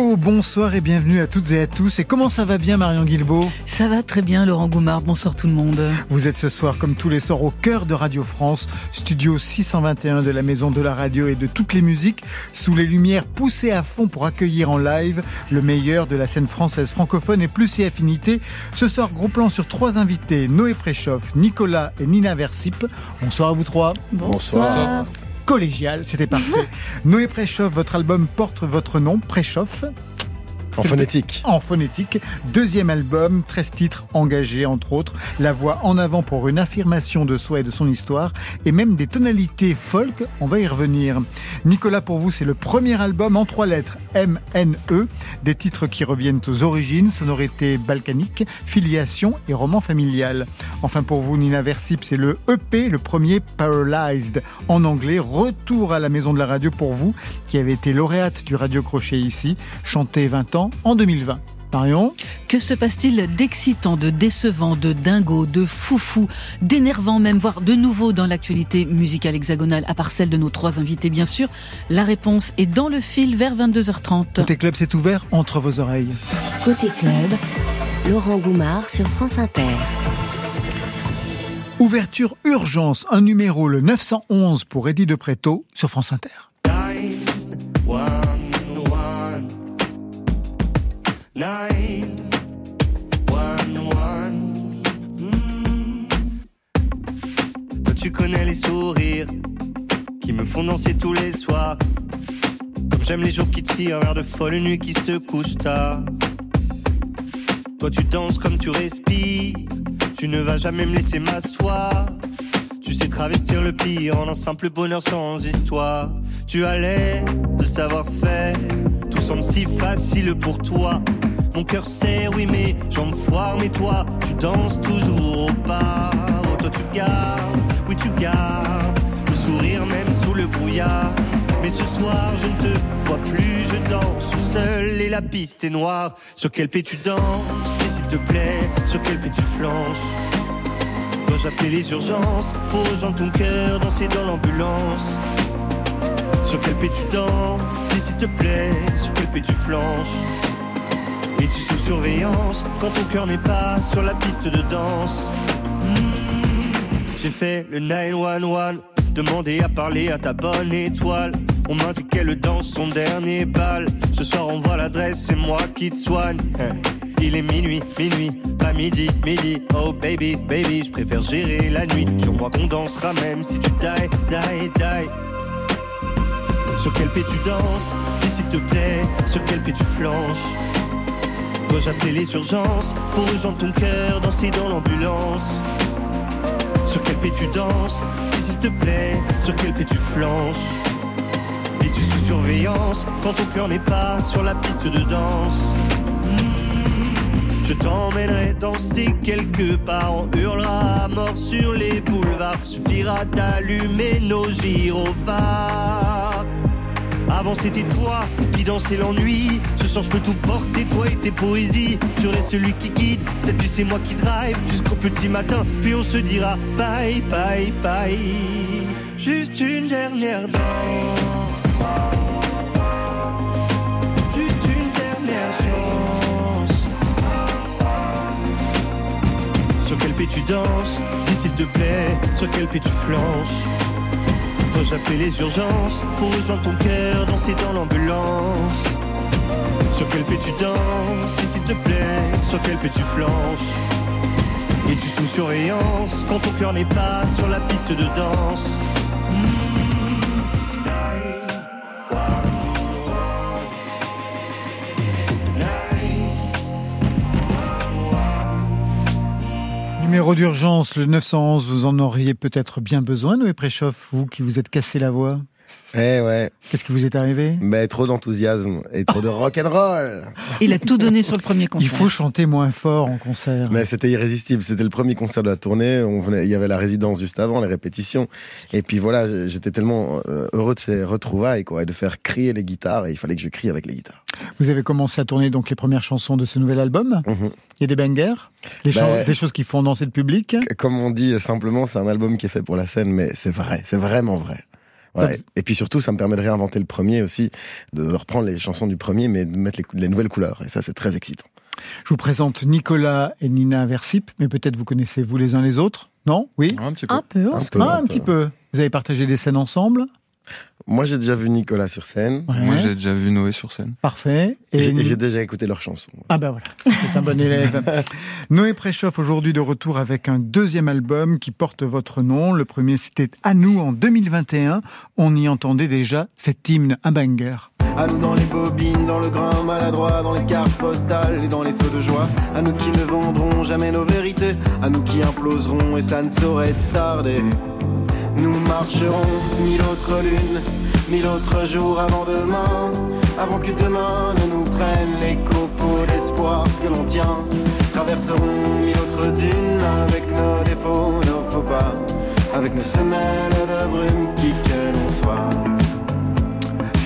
Go, bonsoir et bienvenue à toutes et à tous. Et comment ça va bien Marion Guilbeault? Ça va très bien Laurent Goumard, bonsoir tout le monde. Vous êtes ce soir comme tous les soirs au cœur de Radio France, studio 621 de la Maison de la Radio et de toutes les musiques, sous les lumières poussées à fond pour accueillir en live le meilleur de la scène française francophone et plus si affinité. Ce soir, gros plan sur trois invités, Noé Préchoff, Nicolas et Nina Versip. Bonsoir à vous trois. Bonsoir collégial, c'était parfait. Noé Préchoff, votre album porte votre nom, Préchoff. En phonétique. En phonétique. Deuxième album, 13 titres engagés, entre autres. La voix en avant pour une affirmation de soi et de son histoire. Et même des tonalités folk. On va y revenir. Nicolas, pour vous, c'est le premier album en trois lettres. M-N-E. Des titres qui reviennent aux origines, sonorité balkanique, filiation et roman familial. Enfin, pour vous, Nina Versip, c'est le EP, le premier Paralyzed. En anglais, retour à la maison de la radio pour vous, qui avez été lauréate du Radio Crochet ici, chanté 20 ans en 2020. Marion Que se passe-t-il d'excitant, de décevant, de dingo, de foufou, d'énervant même, voire de nouveau dans l'actualité musicale hexagonale, à part celle de nos trois invités bien sûr? La réponse est dans le fil vers 22h30. Côté club, c'est ouvert entre vos oreilles. Côté club, Laurent Goumard sur France Inter. Ouverture urgence, un numéro le 911 pour Eddie de Préto sur France Inter. Nine, one, one. Toi, tu connais les sourires qui me font danser tous les soirs. Comme j'aime les jours qui tirent vers de folles nuits qui se couchent tard. Toi, tu danses comme tu respires. Tu ne vas jamais me laisser m'asseoir. Tu sais travestir le pire en un simple bonheur sans histoire. Tu as l'air de savoir-faire. Tout semble si facile pour toi. Mon cœur serre, oui, mais jambes foire, mais toi, tu danses toujours au pas. Oh, toi, tu gardes, oui, tu gardes le sourire même sous le brouillard. Mais ce soir, je ne te vois plus, je danse seul et la piste est noire. Sur quel pied tu danses, et s'il te plaît, sur quel pied tu flanches? Dois-je appeler les urgences pour rejoindre ton cœur, danser dans l'ambulance? Sur quel pied tu danses, s'il te plaît, sur quel pied tu flanches? Et tu sous surveillance quand ton cœur n'est pas sur la piste de danse. J'ai fait le 911, demandé à parler à ta bonne étoile. On dit qu'elle danse son dernier bal. Ce soir on voit l'adresse, c'est moi qui te soigne. Il est minuit, minuit, pas midi, midi. Oh baby, baby, je préfère gérer la nuit. Sur moi qu'on dansera même si tu die, die, die. Sur quel pied tu danses, dis s'il te plaît, sur quel pied tu flanches? Dois-je appeler les urgences pour rejoindre ton cœur, danser dans l'ambulance. Sur quel pied tu danses? Dis s'il te plaît, sur quel pied tu flanches? Es-tu sous surveillance quand ton cœur n'est pas sur la piste de danse? Je t'emmènerai danser quelque part, on hurlera à mort sur les boulevards, suffira d'allumer nos gyrophares. Avant c'était toi qui dansais l'ennui. Ce soir je peux tout porter, toi et tes poésies. Je celui qui guide. Cette nuit c'est moi qui drive jusqu'au petit matin. Puis on se dira bye bye bye. Juste une dernière danse. Juste une dernière chance. Sur quel pied tu danses Dis s'il te plaît, sur quel pied tu flanches? Dois-je appeler les urgences pour rejoindre ton cœur, danser dans l'ambulance. Sur quel pied tu danses, s'il te plaît, sur quel pied tu flanches? Es-tu sous surveillance quand ton cœur n'est pas sur la piste de danse Numéro d'urgence, le 911, vous en auriez peut-être bien besoin, Noé Préchoff, vous qui vous êtes cassé la voix? Eh ouais. Qu'est-ce qui vous est arrivé? Mais trop d'enthousiasme et trop de rock and roll. Il a tout donné sur le premier concert. Il faut chanter moins fort en concert. Mais c'était irrésistible. C'était le premier concert de la tournée. On venait, il y avait la résidence juste avant, les répétitions. Et puis voilà, j'étais tellement euh, heureux de ces retrouvailles, quoi, et de faire crier les guitares. Et il fallait que je crie avec les guitares. Vous avez commencé à tourner donc les premières chansons de ce nouvel album. Mhm. Il y a des bangers, des, Bah, des choses qui font danser le public. Comme on dit simplement, c'est un album qui est fait pour la scène, mais c'est vrai, c'est vraiment vrai. Ouais. Et puis surtout, ça me permet de réinventer le premier aussi, de reprendre les chansons du premier, mais de mettre les, nouvelles couleurs. Et ça, c'est très excitant. Je vous présente Nicolas et Nina Versip, mais peut-être vous connaissez vous les uns les autres Non? Oui? Un petit peu. Un peu. Un on se peu. Ah, un petit peu. Vous avez partagé des scènes ensemble Moi, j'ai déjà vu Nicolas sur scène. Ouais. Moi, j'ai déjà vu Noé sur scène. Parfait. Et j'ai- déjà écouté leurs chansons. Ah ben voilà, c'est un bon élève. Noé Préchoff aujourd'hui de retour avec un deuxième album qui porte votre nom. Le premier c'était À nous en 2021. On y entendait déjà cet hymne, un banger. À nous dans les bobines, dans le grain maladroit, dans les cartes postales et dans les feux de joie. À nous qui ne vendrons jamais nos vérités, à nous qui imploserons et ça ne saurait tarder. Nous marcherons mille autres lunes, mille autres jours avant demain, avant que demain ne nous prenne les copeaux d'espoir que l'on tient. Traverserons mille autres dunes avec nos défauts, nos faux pas, avec nos semelles de brume qui que l'on soit.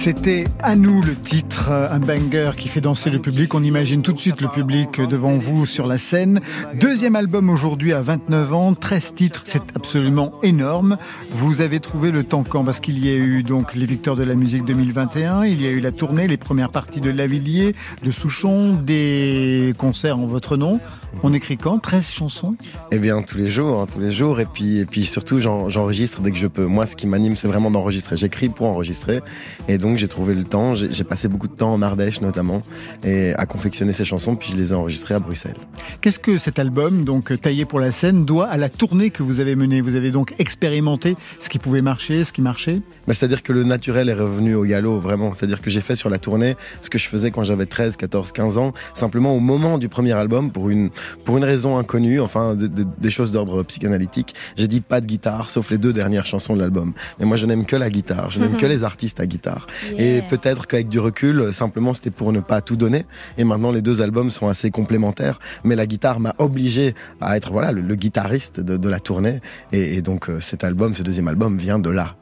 C'était À nous le titre, un banger qui fait danser le public. On imagine tout de suite le public devant vous sur la scène. Deuxième album aujourd'hui à 29 ans, 13 titres, c'est absolument énorme. Vous avez trouvé le temps quand? Parce qu'il y a eu donc les Victoires de la musique 2021, il y a eu la tournée, les premières parties de Lavillier, de Souchon, des concerts en votre nom. On écrit quand? 13 chansons? Eh bien, tous les jours, hein, tous les jours. Et puis, et puis surtout, j'en- j'enregistre dès que je peux. Moi, ce qui m'anime, c'est vraiment d'enregistrer. J'écris pour enregistrer. Et donc, j'ai trouvé le temps. J'ai j'ai passé beaucoup de temps en Ardèche, notamment, et à confectionner ces chansons. Puis, je les ai enregistrées à Bruxelles. Qu'est-ce que cet album, donc taillé pour la scène, doit à la tournée que vous avez menée? Vous avez donc expérimenté ce qui pouvait marcher, ce qui marchait? Bah, C'est-à-dire que le naturel est revenu au galop, vraiment. C'est-à-dire que j'ai fait sur la tournée ce que je faisais quand j'avais 13, 14, 15 ans, simplement au moment du premier album, pour une, pour une raison inconnue, enfin de- de- des choses d'ordre psychanalytique. J'ai dit pas de guitare, sauf les deux dernières chansons de l'album. Mais moi, je n'aime que la guitare, je n'aime que les artistes à guitare. Et peut-être qu'avec du recul, simplement, c'était pour ne pas tout donner. Et maintenant, les deux albums sont assez complémentaires. Mais la guitare m'a obligé à être voilà le, le guitariste de, de la tournée. Et, et donc, euh, cet album, ce deuxième album, vient de là.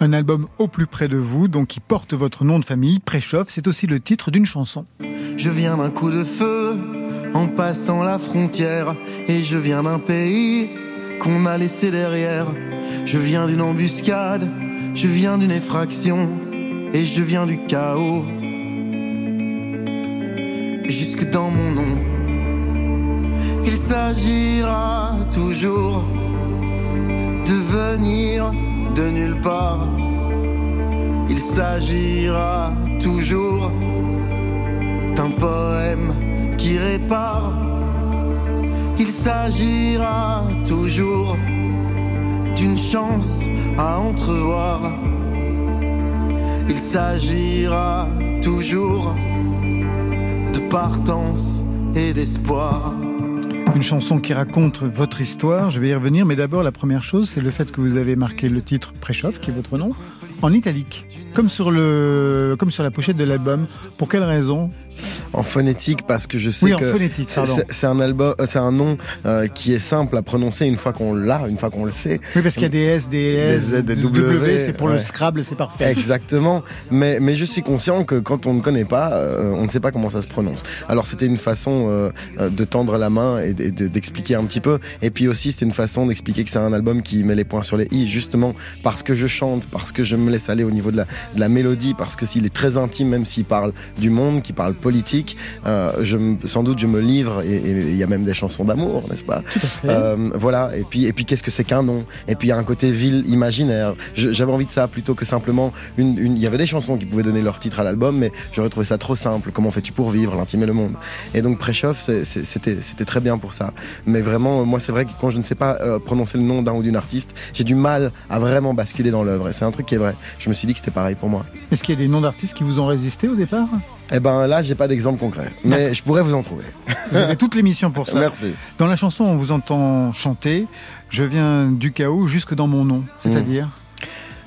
Un album au plus près de vous, donc qui porte votre nom de famille, Préchoff, c'est aussi le titre d'une chanson. Je viens d'un coup de feu en passant la frontière et je viens d'un pays qu'on a laissé derrière. Je viens d'une embuscade, je viens d'une effraction et je viens du chaos. Jusque dans mon nom, il s'agira toujours de venir de nulle part. Il s'agira toujours d'un poème qui répare. Il s'agira toujours d'une chance à entrevoir. Il s'agira toujours de partance et d'espoir. Une chanson qui raconte votre histoire, je vais y revenir, mais d'abord la première chose, c'est le fait que vous avez marqué le titre Préchoff, qui est votre nom, en italique, comme sur, le, comme sur la pochette de l'album. Pour quelle raison? En phonétique, parce que je sais Oui, en que phonétique, c'est- un album, euh, c'est un nom euh, qui est simple à prononcer une fois qu'on l'a, une fois qu'on le sait. Oui, parce qu'il y a des S, des S, Des Z, des W, c'est pour le. Scrabble, c'est parfait. Exactement, mais, mais je suis conscient que quand on ne connaît pas, euh, on ne sait pas comment ça se prononce. Alors c'était une façon euh, de tendre la main et d'expliquer un petit peu, et puis aussi c'est une façon d'expliquer que c'est un album qui met les points sur les i, justement parce que je chante, parce que je me laisse aller au niveau de la, de la mélodie, parce que s'il est très intime, même s'il parle du monde, qu'il parle politique, euh, je, me- sans doute je me livre, et il y a même des chansons d'amour, n'est-ce pas? Tout à fait. euh, voilà, et puis, et puis qu'est-ce que c'est qu'un nom? Et puis il y a un côté ville imaginaire. J'avais envie de ça plutôt que simplement une, une- Il y avait des chansons qui pouvaient donner leur titre à l'album, mais j'aurais trouvé ça trop simple. Comment fais-tu pour vivre? L'intime et le monde Et donc Préchoff, c'était très bien pour ça. Mais vraiment, euh, moi c'est vrai que quand je ne sais pas euh, prononcer le nom d'un ou d'une artiste, j'ai du mal à vraiment basculer dans l'œuvre. Et c'est un truc qui est vrai. Je me suis dit que c'était pareil pour moi. Est-ce qu'il y a des noms d'artistes qui vous ont résisté au départ Eh ben là, j'ai pas d'exemple concret, mais je pourrais vous en trouver. Vous avez toute l'émission pour ça. Merci. Dans la chanson, on vous entend chanter Je viens du chaos jusque dans mon nom. C'est-à-dire?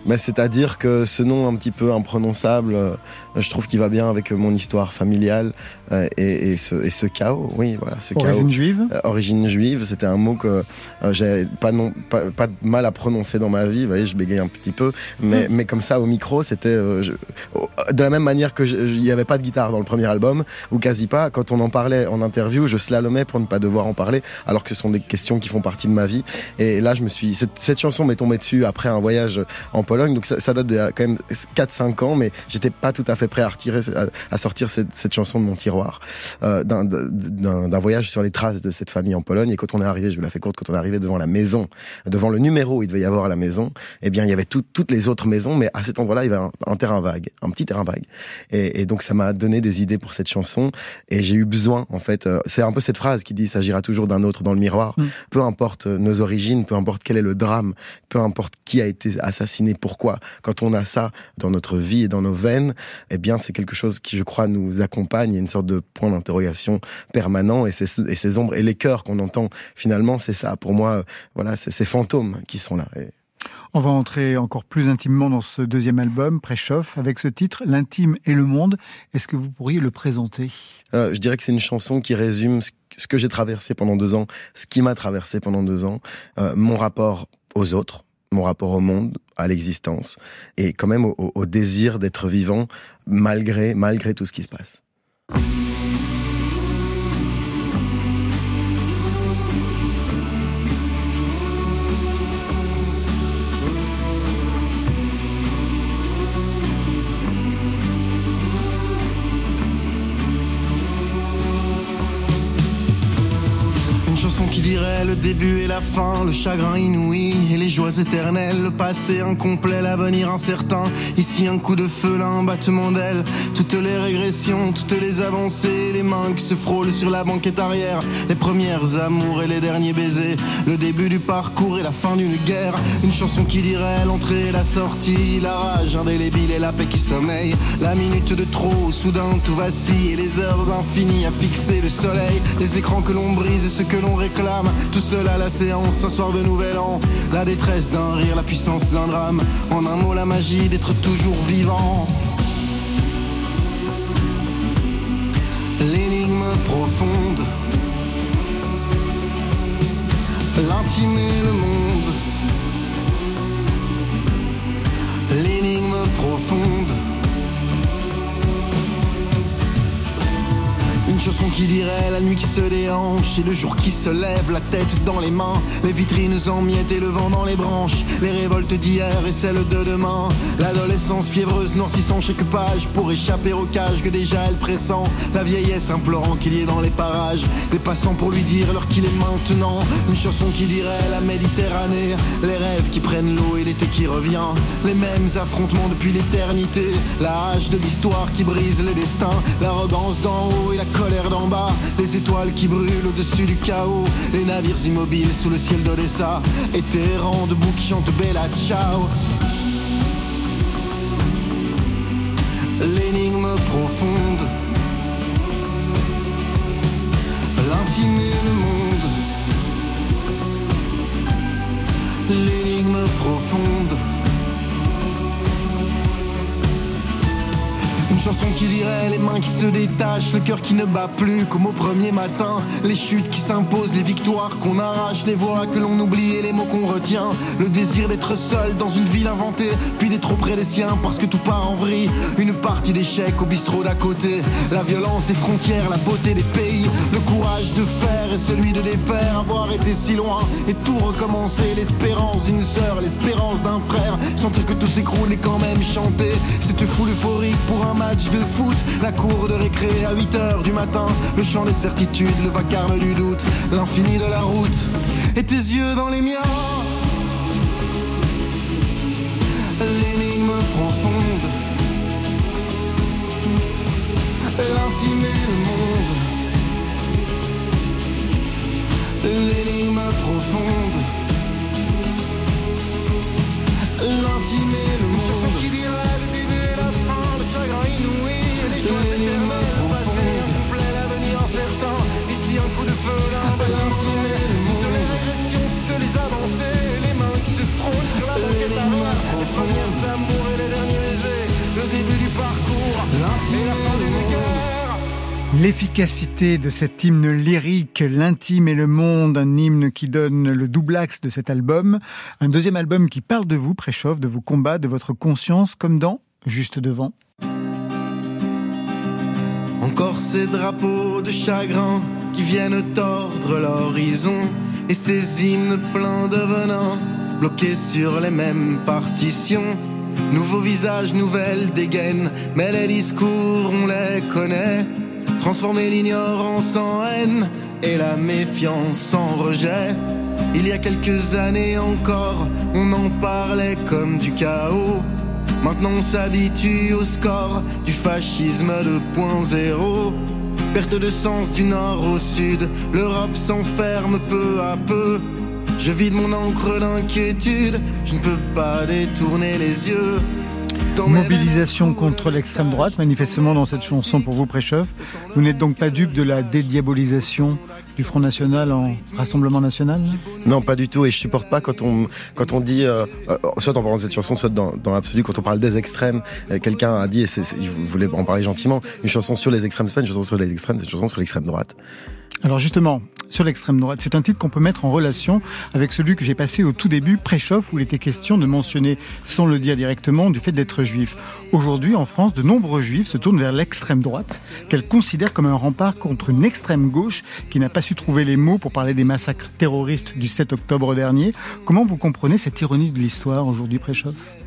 Mais c'est-à-dire que ce nom un petit peu imprononçable, euh, je trouve qu'il va bien avec mon histoire familiale euh, et, et, ce, et, ce, chaos. Oui, voilà, ce origine juive. Euh, origine juive, c'était un mot que j'avais pas, non, pas, pas de mal à prononcer dans ma vie. Vous voyez, je bégaye un petit peu, mais, mm. mais comme ça au micro, c'était de la même manière que il n'y avait pas de guitare dans le premier album ou quasi pas. Quand on en parlait en interview, je slalomais pour ne pas devoir en parler, alors que ce sont des questions qui font partie de ma vie. Et là, je me suis cette, cette chanson m'est tombée dessus après un voyage en Pologne, donc ça, ça date de quand même 4-5 ans, mais j'étais pas tout à fait prêt à retirer, à, à sortir cette, cette, chanson de mon tiroir euh, d'un voyage sur les traces de cette famille en Pologne. Et quand on est arrivé, je vous la fais courte, quand on est arrivé devant la maison, devant le numéro où il devait y avoir à la maison, eh bien il y avait tout, toutes les autres maisons, mais à cet endroit-là, il y avait un, un, terrain vague, un petit terrain vague. Et, et donc ça m'a donné des idées pour cette chanson. Et j'ai eu besoin, en fait, euh, c'est un peu cette phrase qui dit s'agira toujours d'un autre dans le miroir. Mm. Peu importe nos origines, peu importe quel est le drame, peu importe qui a été assassiné, pourquoi. Quand on a ça dans notre vie et dans nos veines, eh bien, c'est quelque chose qui, je crois, nous accompagne. Il y a une sorte de point d'interrogation permanent et ces, et ces ombres et les cœurs qu'on entend, finalement, c'est ça. Pour moi, voilà, c'est ces fantômes qui sont là. Et... On va entrer encore plus intimement dans ce deuxième album, Préchauffe, avec ce titre, L'intime et le monde. Est-ce que vous pourriez le présenter? Euh, Je dirais que c'est une chanson qui résume ce que j'ai traversé pendant deux ans, ce qui m'a traversé pendant deux ans, euh, mon rapport aux autres, mon rapport au monde, à l'existence, et quand même au, désir d'être vivant malgré, malgré tout ce qui se passe. qui dirait le début et la fin, le chagrin inouï et les joies éternelles, le passé incomplet, l'avenir incertain. Ici un coup de feu, là un battement d'aile, toutes les régressions, toutes les avancées, les mains qui se frôlent sur la banquette arrière, les premières amours et les derniers baisers, le début du parcours et la fin d'une guerre, une chanson qui dirait l'entrée et la sortie, la rage indélébile et la paix qui sommeille, la minute de trop, soudain tout vacille et les heures infinies à fixer le soleil, les écrans que l'on brise et ce que l'on réclame tout seul à la séance, un soir de nouvel an. La détresse d'un rire, la puissance d'un drame. En un mot, la magie d'être toujours vivant. L'énigme profonde. L'intime le monde. Chanson qui dirait la nuit qui se déhanche et le jour qui se lève, la tête dans les mains, les vitrines en miettes et le vent dans les branches, les révoltes d'hier et celles de demain, l'adolescence fiévreuse noircissant chaque page pour échapper au cage que déjà elle pressent, la vieillesse implorant qu'il y ait dans les parages, des passants pour lui dire l'heure qu'il est maintenant, une chanson qui dirait la Méditerranée, les rêves qui prennent l'eau et l'été qui revient, les mêmes affrontements depuis l'éternité, la hache de l'histoire qui brise les destins, l'arrogance d'en haut et la colère d'en bas, les étoiles qui brûlent au-dessus du chaos, les navires immobiles sous le ciel d'Odessa, et errants debout qui chantent Bella Ciao. L'énigme profonde, l'intime et le monde. Chanson qui dirait les mains qui se détachent, le cœur qui ne bat plus comme au premier matin, les chutes qui s'imposent, les victoires qu'on arrache, les voix que l'on oublie et les mots qu'on retient, le désir d'être seul dans une ville inventée, puis d'être auprès des siens parce que tout part en vrille, une partie d'échec au bistrot d'à côté, la violence des frontières, la beauté des pays, le courage de faire et celui de défaire, avoir été si loin et tout recommencer, l'espérance d'une sœur, l'espérance d'un frère, sentir que tout s'écroule et quand même chanter, cette foule euphorique pour un de foot, la cour de récré à 8 heures du matin, le chant des certitudes, le vacarme du doute, l'infini de la route, et tes yeux dans les miens. L'énigme profonde, l'intime et le monde. L'énigme profonde, l'intime le monde. L'efficacité de cet hymne lyrique, l'intime et le monde, un hymne qui donne le double axe de cet album, un deuxième album qui parle de vous, préchauffe, de vos combats, de votre conscience, comme dans Juste devant. Encore ces drapeaux de chagrin qui viennent tordre l'horizon et ces hymnes pleins de venin bloqués sur les mêmes partitions. Nouveaux visages, nouvelles dégaines, mais les discours on les connaît. Transformer l'ignorance en haine et la méfiance en rejet. Il y a quelques années encore, on en parlait comme du chaos. Maintenant on s'habitue au score du fascisme 2.0. Perte de sens du nord au sud, l'Europe s'enferme peu à peu. Je vide mon encre d'inquiétude, je ne peux pas détourner les yeux. Mobilisation contre l'extrême droite, manifestement dans cette chanson pour vous préchauffe. Vous n'êtes donc pas dupe de la dédiabolisation du Front National en Rassemblement National? Non, pas du tout. Et je supporte pas quand on, quand on dit, euh, euh, soit en parlant de cette chanson, soit dans, dans l'absolu, quand on parle des extrêmes. Euh, quelqu'un a dit, et c'est, vous voulez en parler gentiment, une chanson sur les extrêmes, c'est pas une chanson sur les extrêmes, c'est une chanson sur l'extrême droite. Alors justement, sur l'extrême droite, c'est un titre qu'on peut mettre en relation avec celui que j'ai passé au tout début, Préchauffe, où il était question de mentionner, sans le dire directement, du fait d'être juif. Aujourd'hui, en France, de nombreux juifs se tournent vers l'extrême droite, qu'elle considère comme un rempart contre une extrême gauche qui n'a pas su trouver les mots pour parler des massacres terroristes du 7 octobre dernier. Comment vous comprenez cette ironie de l'histoire aujourd'hui, Préchauffe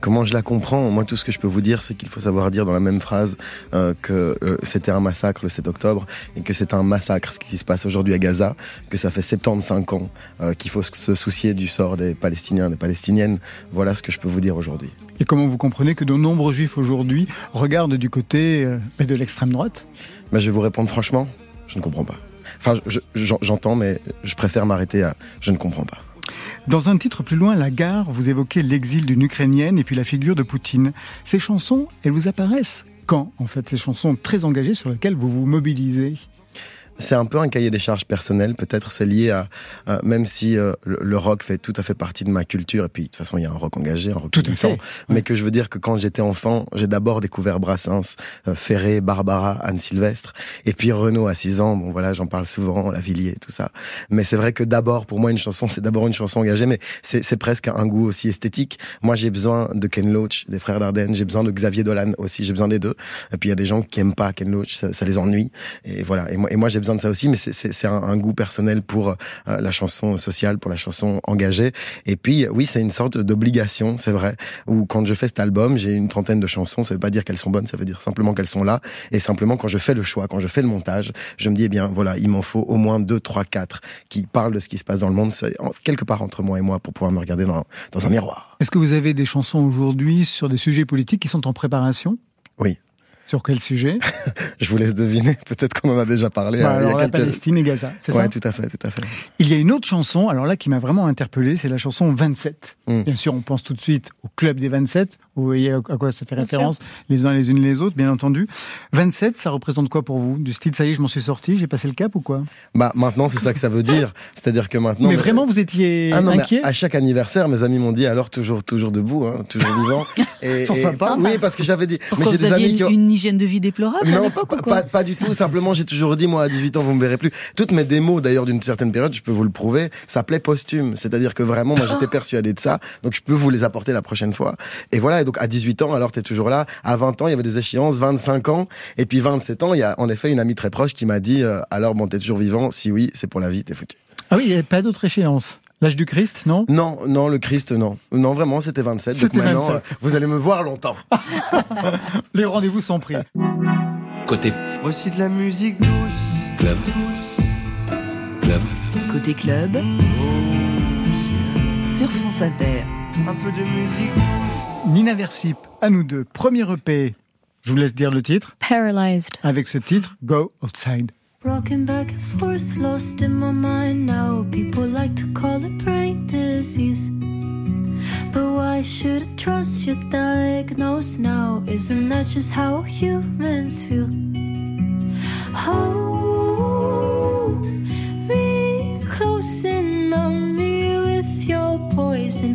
Comment je la comprends? Moi, tout ce que je peux vous dire, c'est qu'il faut savoir dire dans la même phrase euh, que euh, c'était un massacre le 7 octobre et que c'est un massacre ce qui se passe aujourd'hui à Gaza, que ça fait 75 ans euh, qu'il faut se soucier du sort des Palestiniens, des Palestiniennes. Voilà ce que je peux vous dire aujourd'hui. Et comment vous comprenez que de nombreux juifs aujourd'hui regardent du côté de l'extrême droite? Ben, Je vais vous répondre franchement, je ne comprends pas. Enfin, j'entends, mais je préfère m'arrêter à je ne comprends pas. Dans un titre plus loin, La gare, vous évoquez l'exil d'une Ukrainienne et puis la figure de Poutine. Ces chansons, elles vous apparaissent quand, en fait, ces chansons très engagées sur lesquelles vous vous mobilisez? C'est un peu un cahier des charges personnel. Peut-être c'est lié à, même si euh, le, rock fait tout à fait partie de ma culture. Et puis de toute façon, il y a un rock engagé, un rock tout à fait. Mais que je veux dire que quand j'étais enfant, j'ai d'abord découvert Brassens, euh, Ferré, Barbara, Anne Sylvestre, et puis Renaud à 6 ans. Bon voilà, j'en parle souvent, Lavillier, tout ça. Mais c'est vrai que d'abord, pour moi, une chanson, c'est d'abord une chanson engagée, mais c'est presque un goût aussi esthétique. Moi, j'ai besoin de Ken Loach, des frères Dardenne. J'ai besoin de Xavier Dolan aussi. J'ai besoin des deux. Et puis il y a des gens qui aiment pas Ken Loach, ça, ça les ennuie. Et voilà. Et moi, et moi j'ai besoin de ça aussi, mais c'est un, un, goût personnel pour euh, la chanson sociale, pour la chanson engagée. Et puis, oui, c'est une sorte d'obligation, c'est vrai. Où quand je fais cet album, j'ai une trentaine de chansons. Ça veut pas dire qu'elles sont bonnes, ça veut dire simplement qu'elles sont là. Et simplement, quand je fais le choix, quand je fais le montage, je me dis, eh bien, voilà, il m'en faut au moins deux, trois, quatre qui parlent de ce qui se passe dans le monde, quelque part entre moi et moi, pour pouvoir me regarder dans, dans un miroir. Est-ce que vous avez des chansons aujourd'hui sur des sujets politiques qui sont en préparation? Oui. Sur quel sujet Je vous laisse deviner. Peut-être qu'on en a déjà parlé. Bah, alors, la Palestine et Gaza, c'est ouais, tout à fait, tout à fait. Il y a une autre chanson, alors là, qui m'a vraiment interpellé, c'est la chanson 27. Hmm. Bien sûr, on pense tout de suite au club des 27. Vous voyez à quoi ça fait référence, les uns les unes les autres, bien entendu. 27, ça représente quoi pour vous? Du style, ça y est, je m'en suis sorti, j'ai passé le cap ou quoi? Bah maintenant, c'est ça que ça veut dire. C'est-à-dire que maintenant. Mais vraiment, vous étiez ah inquiet? À chaque anniversaire, mes amis m'ont dit alors toujours, toujours debout, hein, toujours vivant. Et, Sans sympa. Oui, parce que j'avais dit. mais j'ai des amis qui ont... hygiène de vie déplorable non, pas, pas, du tout. Simplement, j'ai toujours dit, moi, à 18 ans, vous me verrez plus. Toutes mes démos, d'ailleurs, d'une certaine période, je peux vous le prouver, s'appelaient posthume. C'est-à-dire que vraiment, moi, j'étais persuadé de ça. Donc, je peux vous les apporter la prochaine fois. Et voilà. Et donc, à 18 ans, alors, t'es toujours là. À 20 ans, il y avait des échéances. 25 ans. Et puis, 27 ans, il y a, en effet, une amie très proche qui m'a dit, euh, alors, bon, t'es toujours vivant. Si oui, c'est pour la vie, t'es foutu. Ah oui, il n'y avait pas d'autre échéance. L'âge du Christ, non? Non, non, le Christ, non. Non, vraiment, c'était 27. Donc maintenant, 27. Euh, vous allez me voir longtemps. Les rendez-vous sont pris. Côté. Voici de la musique douce. Club. Club. Côté club. Sur France Inter. Un peu de musique douce. Nina Versip, à nous deux. Premier EP. Je vous laisse dire le titre. Paralyzed. Avec ce titre, Go Outside. Rocking back and forth, lost in my mind now. People like to call it brain disease. But why should I trust your diagnosis now? Isn't that just how humans feel? Hold me close and numb me with your poison.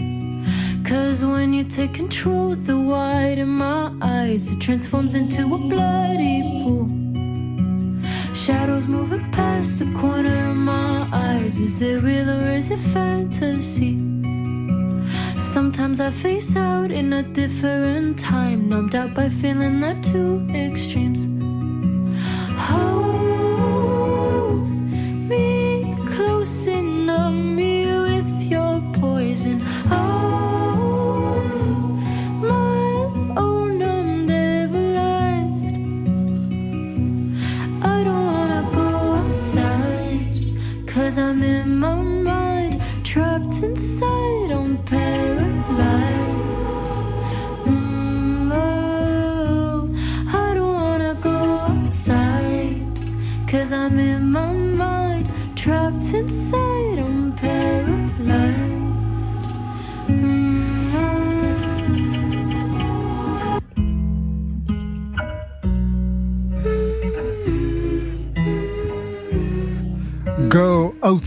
Cause when you take control, the white in my eyes, it transforms into a bloody pool. Shadows moving past the corner of my eyes. Is it real or is it fantasy? Sometimes I face out in a different time, numbed out by feeling that two extremes. Hold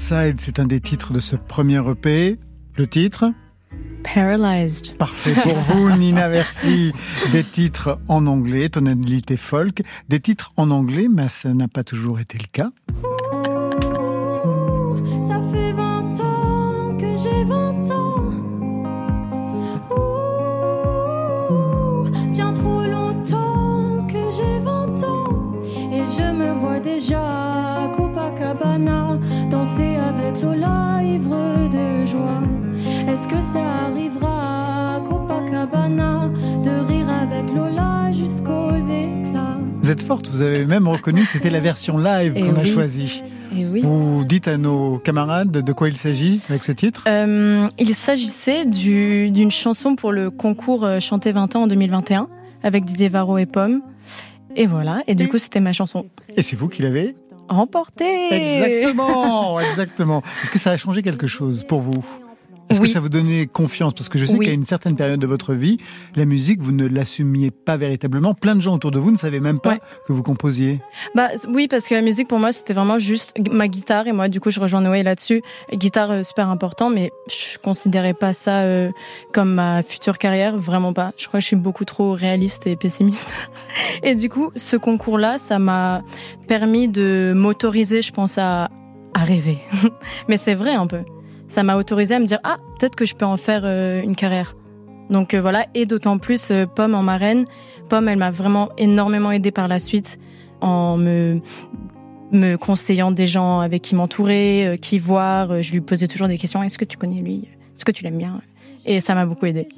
C'est un des titres de ce premier EP. Le titre Paralyzed. Parfait pour vous, Nina Versi. Des titres en anglais, tonalité folk. Des titres en anglais, mais ça n'a pas toujours été le cas. Est-ce que ça arrivera à Copacabana de rire avec Lola jusqu'aux éclats? Vous êtes forte, vous avez même reconnu que c'était la version live Eh qu'on a choisie. Oui. Vous dites à nos camarades de quoi il s'agit avec ce titre? Euh, il s'agissait du- d'une chanson pour le concours euh, Chanter 20 ans en 2021 avec Didier Varro et Pomme. Et voilà. Et du Et- coup, c'était ma chanson. Et c'est vous qui l'avez Remportée Exactement, exactement. Est-ce que ça a changé quelque chose pour vous? Est-ce que ça vous donnait confiance? Parce que je sais Oui. qu'à une certaine période de votre vie, la musique, vous ne l'assumiez pas véritablement. Plein de gens autour de vous ne savaient même pas Ouais. que vous composiez. Bah oui, parce que la musique pour moi c'était vraiment juste ma guitare et moi du coup je rejoins Noé là-dessus. Guitare euh, super important, mais je considérais pas ça euh, comme ma future carrière, vraiment pas. Je crois que je suis beaucoup trop réaliste et pessimiste. et du coup, ce concours-là, ça m'a permis de m'autoriser, je pense, à, à rêver. mais c'est vrai un peu. Ça m'a autorisé à me dire ah peut-être que je peux en faire euh, une carrière. Donc euh, voilà, et d'autant plus euh, Pomme en marraine. Pomme, elle m'a vraiment énormément aidée par la suite en me me conseillant des gens avec qui m'entourer, qui voir. Je lui posais toujours des questions. Est-ce que tu connais lui? Est-ce que tu l'aimes bien? Et ça m'a beaucoup aidé.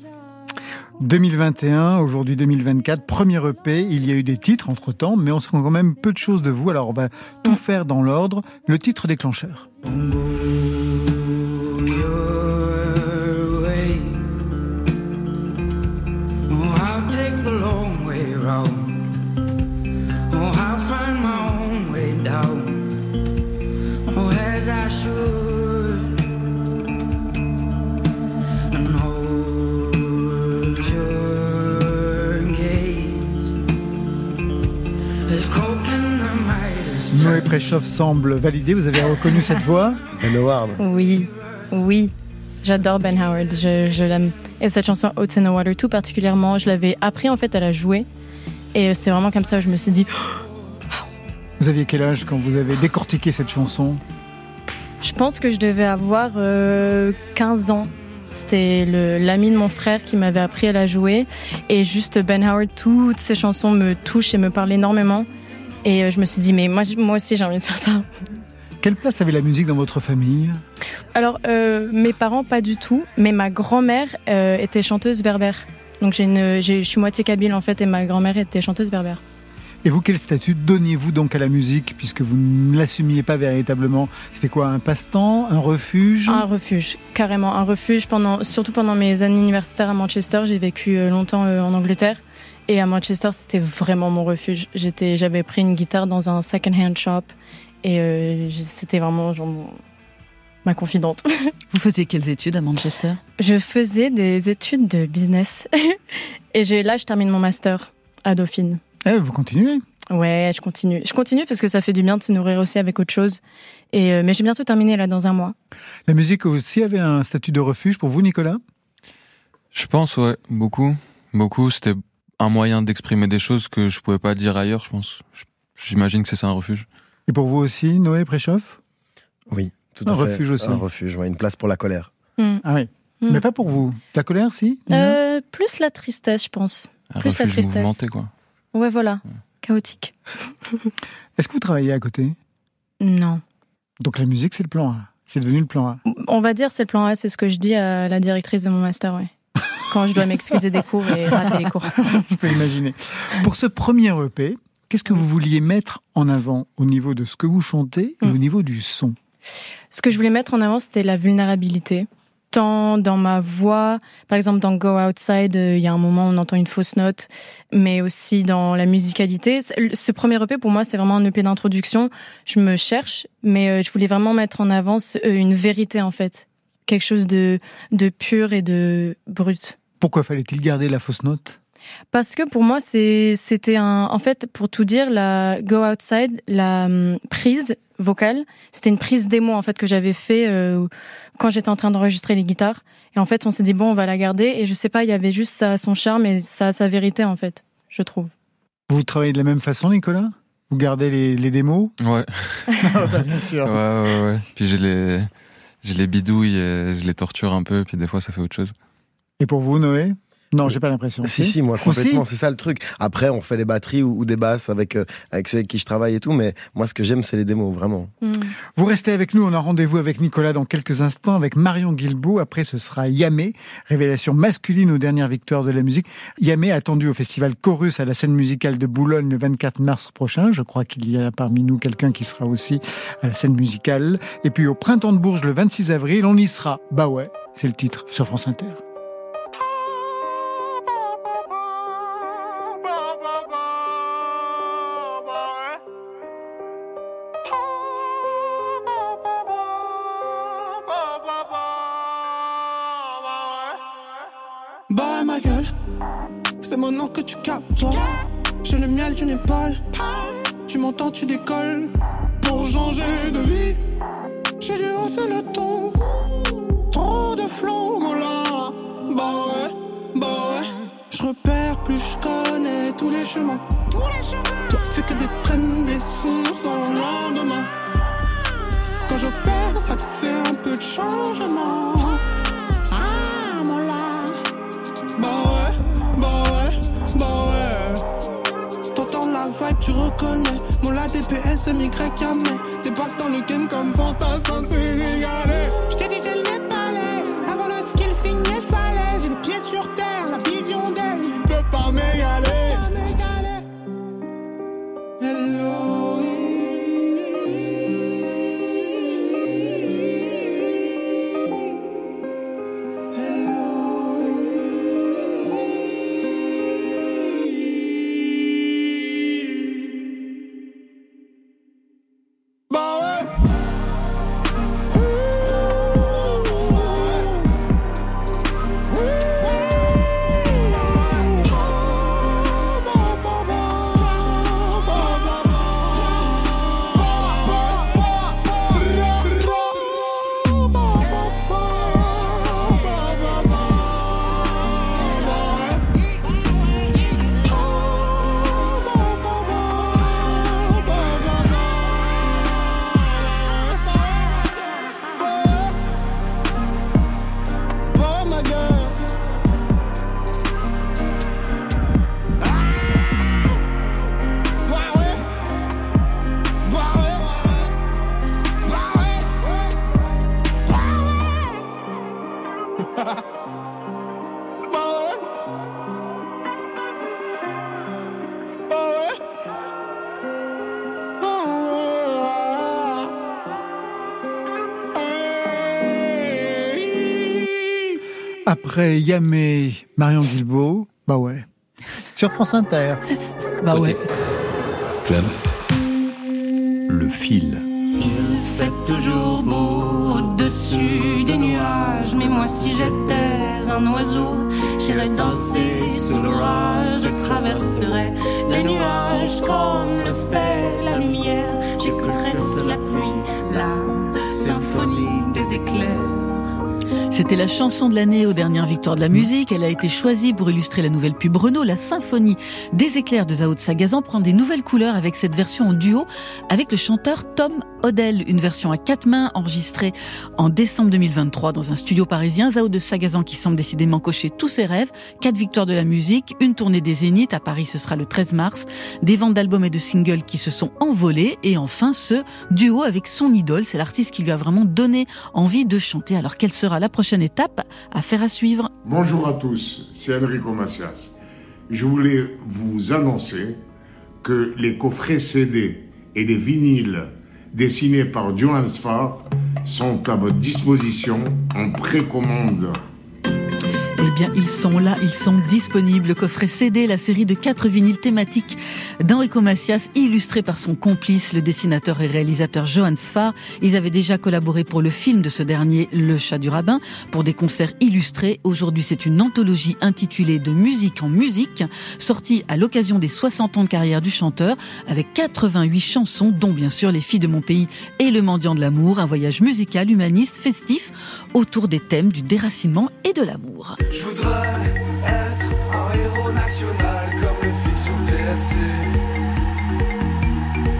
2021, aujourd'hui 2024, premier EP, il y a eu des titres entre-temps, mais on se rend quand même peu de choses de vous, alors on va tout faire dans l'ordre. Le titre déclencheur. Noé Préchoff semble validé, vous avez reconnu cette voix? Ben Howard. Oui, oui. J'adore Ben Howard, je, je l'aime. Et cette chanson Out in the Water tout particulièrement, je l'avais appris en fait à la jouer. Et c'est vraiment comme ça que je me suis dit, Vous aviez quel âge quand vous avez décortiqué cette chanson? Je pense que je devais avoir euh, 15 ans. C'était l'ami de mon frère qui m'avait appris à la jouer. Et juste Ben Howard, toutes ses chansons me touchent et me parlent énormément. Et euh, je me suis dit, mais moi, moi aussi j'ai envie de faire ça. Quelle place avait la musique dans votre famille? Alors, euh, mes parents, pas du tout, mais ma grand-mère euh, était chanteuse berbère. Donc, j'ai une, je suis moitié kabyle en fait, et ma grand-mère était chanteuse berbère. Et vous, quel statut donniez-vous donc à la musique, puisque vous ne l'assumiez pas véritablement? C'était quoi, un passe-temps, un refuge? Un refuge, carrément un refuge. Pendant, surtout pendant mes années universitaires à Manchester, j'ai vécu longtemps en Angleterre. Et à Manchester, c'était vraiment mon refuge. J'étais, j'avais pris une guitare dans un second-hand shop. Et euh, c'était vraiment genre mon- ma confidente. Vous faisiez quelles études à Manchester? Je faisais des études de business. Et j'ai, là, je termine mon master à Dauphine. Eh, vous continuez? Ouais, je continue. Je continue parce que ça fait du bien de se nourrir aussi avec autre chose. Et euh, mais j'ai bientôt terminé là dans un mois. La musique aussi avait un statut de refuge pour vous, Nicolas? Je pense, ouais, beaucoup. Beaucoup, c'était un moyen d'exprimer des choses que je pouvais pas dire ailleurs, je pense. J'imagine que c'est ça un refuge. Et pour vous aussi, Noé Préchoff? Oui, tout Un à fait. refuge aussi. Un refuge, ouais, une place pour la colère. Hmm. Ah oui. Hmm. Mais pas pour vous. La colère, si Euh, plus la tristesse, je pense. Un Plus la tristesse. mouvementé, quoi. Ouais, voilà. Chaotique. Est-ce que vous travaillez à côté? Non. Donc la musique, c'est le plan A. C'est devenu le plan A. On va dire c'est le plan A, c'est ce que je dis à la directrice de mon master, ouais. Quand je dois m'excuser des cours et rater les cours. Je peux l'imaginer. Pour ce premier EP, qu'est-ce que vous vouliez mettre en avant au niveau de ce que vous chantez et au niveau du son? Ce que je voulais mettre en avant, c'était la vulnérabilité. Tant dans ma voix, par exemple dans Go Outside, euh, il y a un moment où on entend une fausse note, mais aussi dans la musicalité. Ce- premier EP, pour moi, c'est vraiment un EP d'introduction. Je me cherche, mais euh, je voulais vraiment mettre en avant euh, une vérité, en fait. Quelque chose de, de pur et de brut. Pourquoi fallait-il garder la fausse note? Parce que pour moi, c'est, c'était un, en fait, pour tout dire, la Go Outside, la hum, prise vocale, c'était une prise démo, en fait, que j'avais fait euh, quand j'étais en train d'enregistrer les guitares. Et en fait, on s'est dit, bon, on va la garder. Et je sais pas, il y avait juste ça, son charme et ça, sa vérité, en fait, je trouve. Vous travaillez de la même façon, Nicolas? Vous gardez les, les démos? Ouais, Ah, bah, Bien sûr. ouais, ouais, ouais. Puis j'ai les, j'ai les bidouilles et je les torture un peu, puis des fois ça fait autre chose. Et pour vous, Noé? Non, j'ai pas l'impression. Si, si, moi, complètement, c'est ça le truc. Après, on fait des batteries ou, ou des basses avec, euh, avec ceux avec qui je travaille et tout, mais moi, ce que j'aime, c'est les démos, vraiment. Hum. Vous restez avec nous, on a rendez-vous avec Nicolas dans quelques instants, avec Marion Guilbault. Après, ce sera Yamé, révélation masculine aux dernières victoires de la musique. Yamé attendu au festival Chorus à la scène musicale de Boulogne le 24 mars prochain. Je crois qu'il y a parmi nous quelqu'un qui sera aussi à la scène musicale. Et puis au printemps de Bourges le 26 avril, on y sera. Bah ouais, c'est le titre sur France Inter. Toi. J'ai le miel d'une épaule. Tu m'entends, tu décolles. Pour changer de vie, j'ai dû hausser le ton. Trop de mon là. Bah ouais, bah ouais. Je repère plus, je connais tous les chemins. Toi, tu fais que des traînes, des sons sans lendemain. Quand j'opère, ça te fait un peu de changement. La vibe, tu reconnais. Mon la DPS, MY, Yamé. Débarque dans le game comme fantassin sénégalais. J't'ai dit, j'ai les palais. Avant le skill signé, fallait. J'ai les pieds sur terre, la vision d'elle. Ils peuvent pas m'égaler. Après Yamé, Marion Guilbault, bah ouais. Sur France Inter. Bah ouais. Club. Le fil. Il fait toujours beau au-dessus des nuages. Mais moi, si j'étais un oiseau, j'irais danser sous l'orage. Je traverserais les nuages comme le fait la lumière. J'écouterais sous la pluie la symphonie des éclairs. C'était la chanson de l'année aux dernières victoires de la musique. Elle a été choisie pour illustrer la nouvelle pub Renault. La symphonie des éclairs de Zao de Sagazan prend des nouvelles couleurs avec cette version en duo avec le chanteur Tom Odell. Une version à quatre mains enregistrée en décembre 2023 dans un studio parisien. Zao de Sagazan qui semble décidément cocher tous ses rêves. Quatre victoires de la musique, une tournée des Zéniths. À Paris, ce sera le 13 mars. Des ventes d'albums et de singles qui se sont envolées. Et enfin, ce duo avec son idole. C'est l'artiste qui lui a vraiment donné envie de chanter. Alors, quelle sera la prochaine à suivre. Bonjour à tous, c'est Enrico Macias. Je voulais vous annoncer que les coffrets CD et les vinyles dessinés par Johannes Farr sont à votre disposition en précommande. Bien, ils sont là, ils sont disponibles. Le coffret CD, la série de quatre vinyles thématiques d'Enrico Macias, illustré par son complice, le dessinateur et réalisateur Johann Sfar. Ils avaient déjà collaboré pour le film de ce dernier, Le Chat du Rabbin, pour des concerts illustrés. Aujourd'hui, c'est une anthologie intitulée De musique en musique, sortie à l'occasion des 60 ans de carrière du chanteur, avec 88 chansons, dont bien sûr Les filles de mon pays et Le mendiant de l'amour, un voyage musical, humaniste, festif, autour des thèmes du déracinement et de l'amour. Voudrais être un héros national comme le flic sur TLC.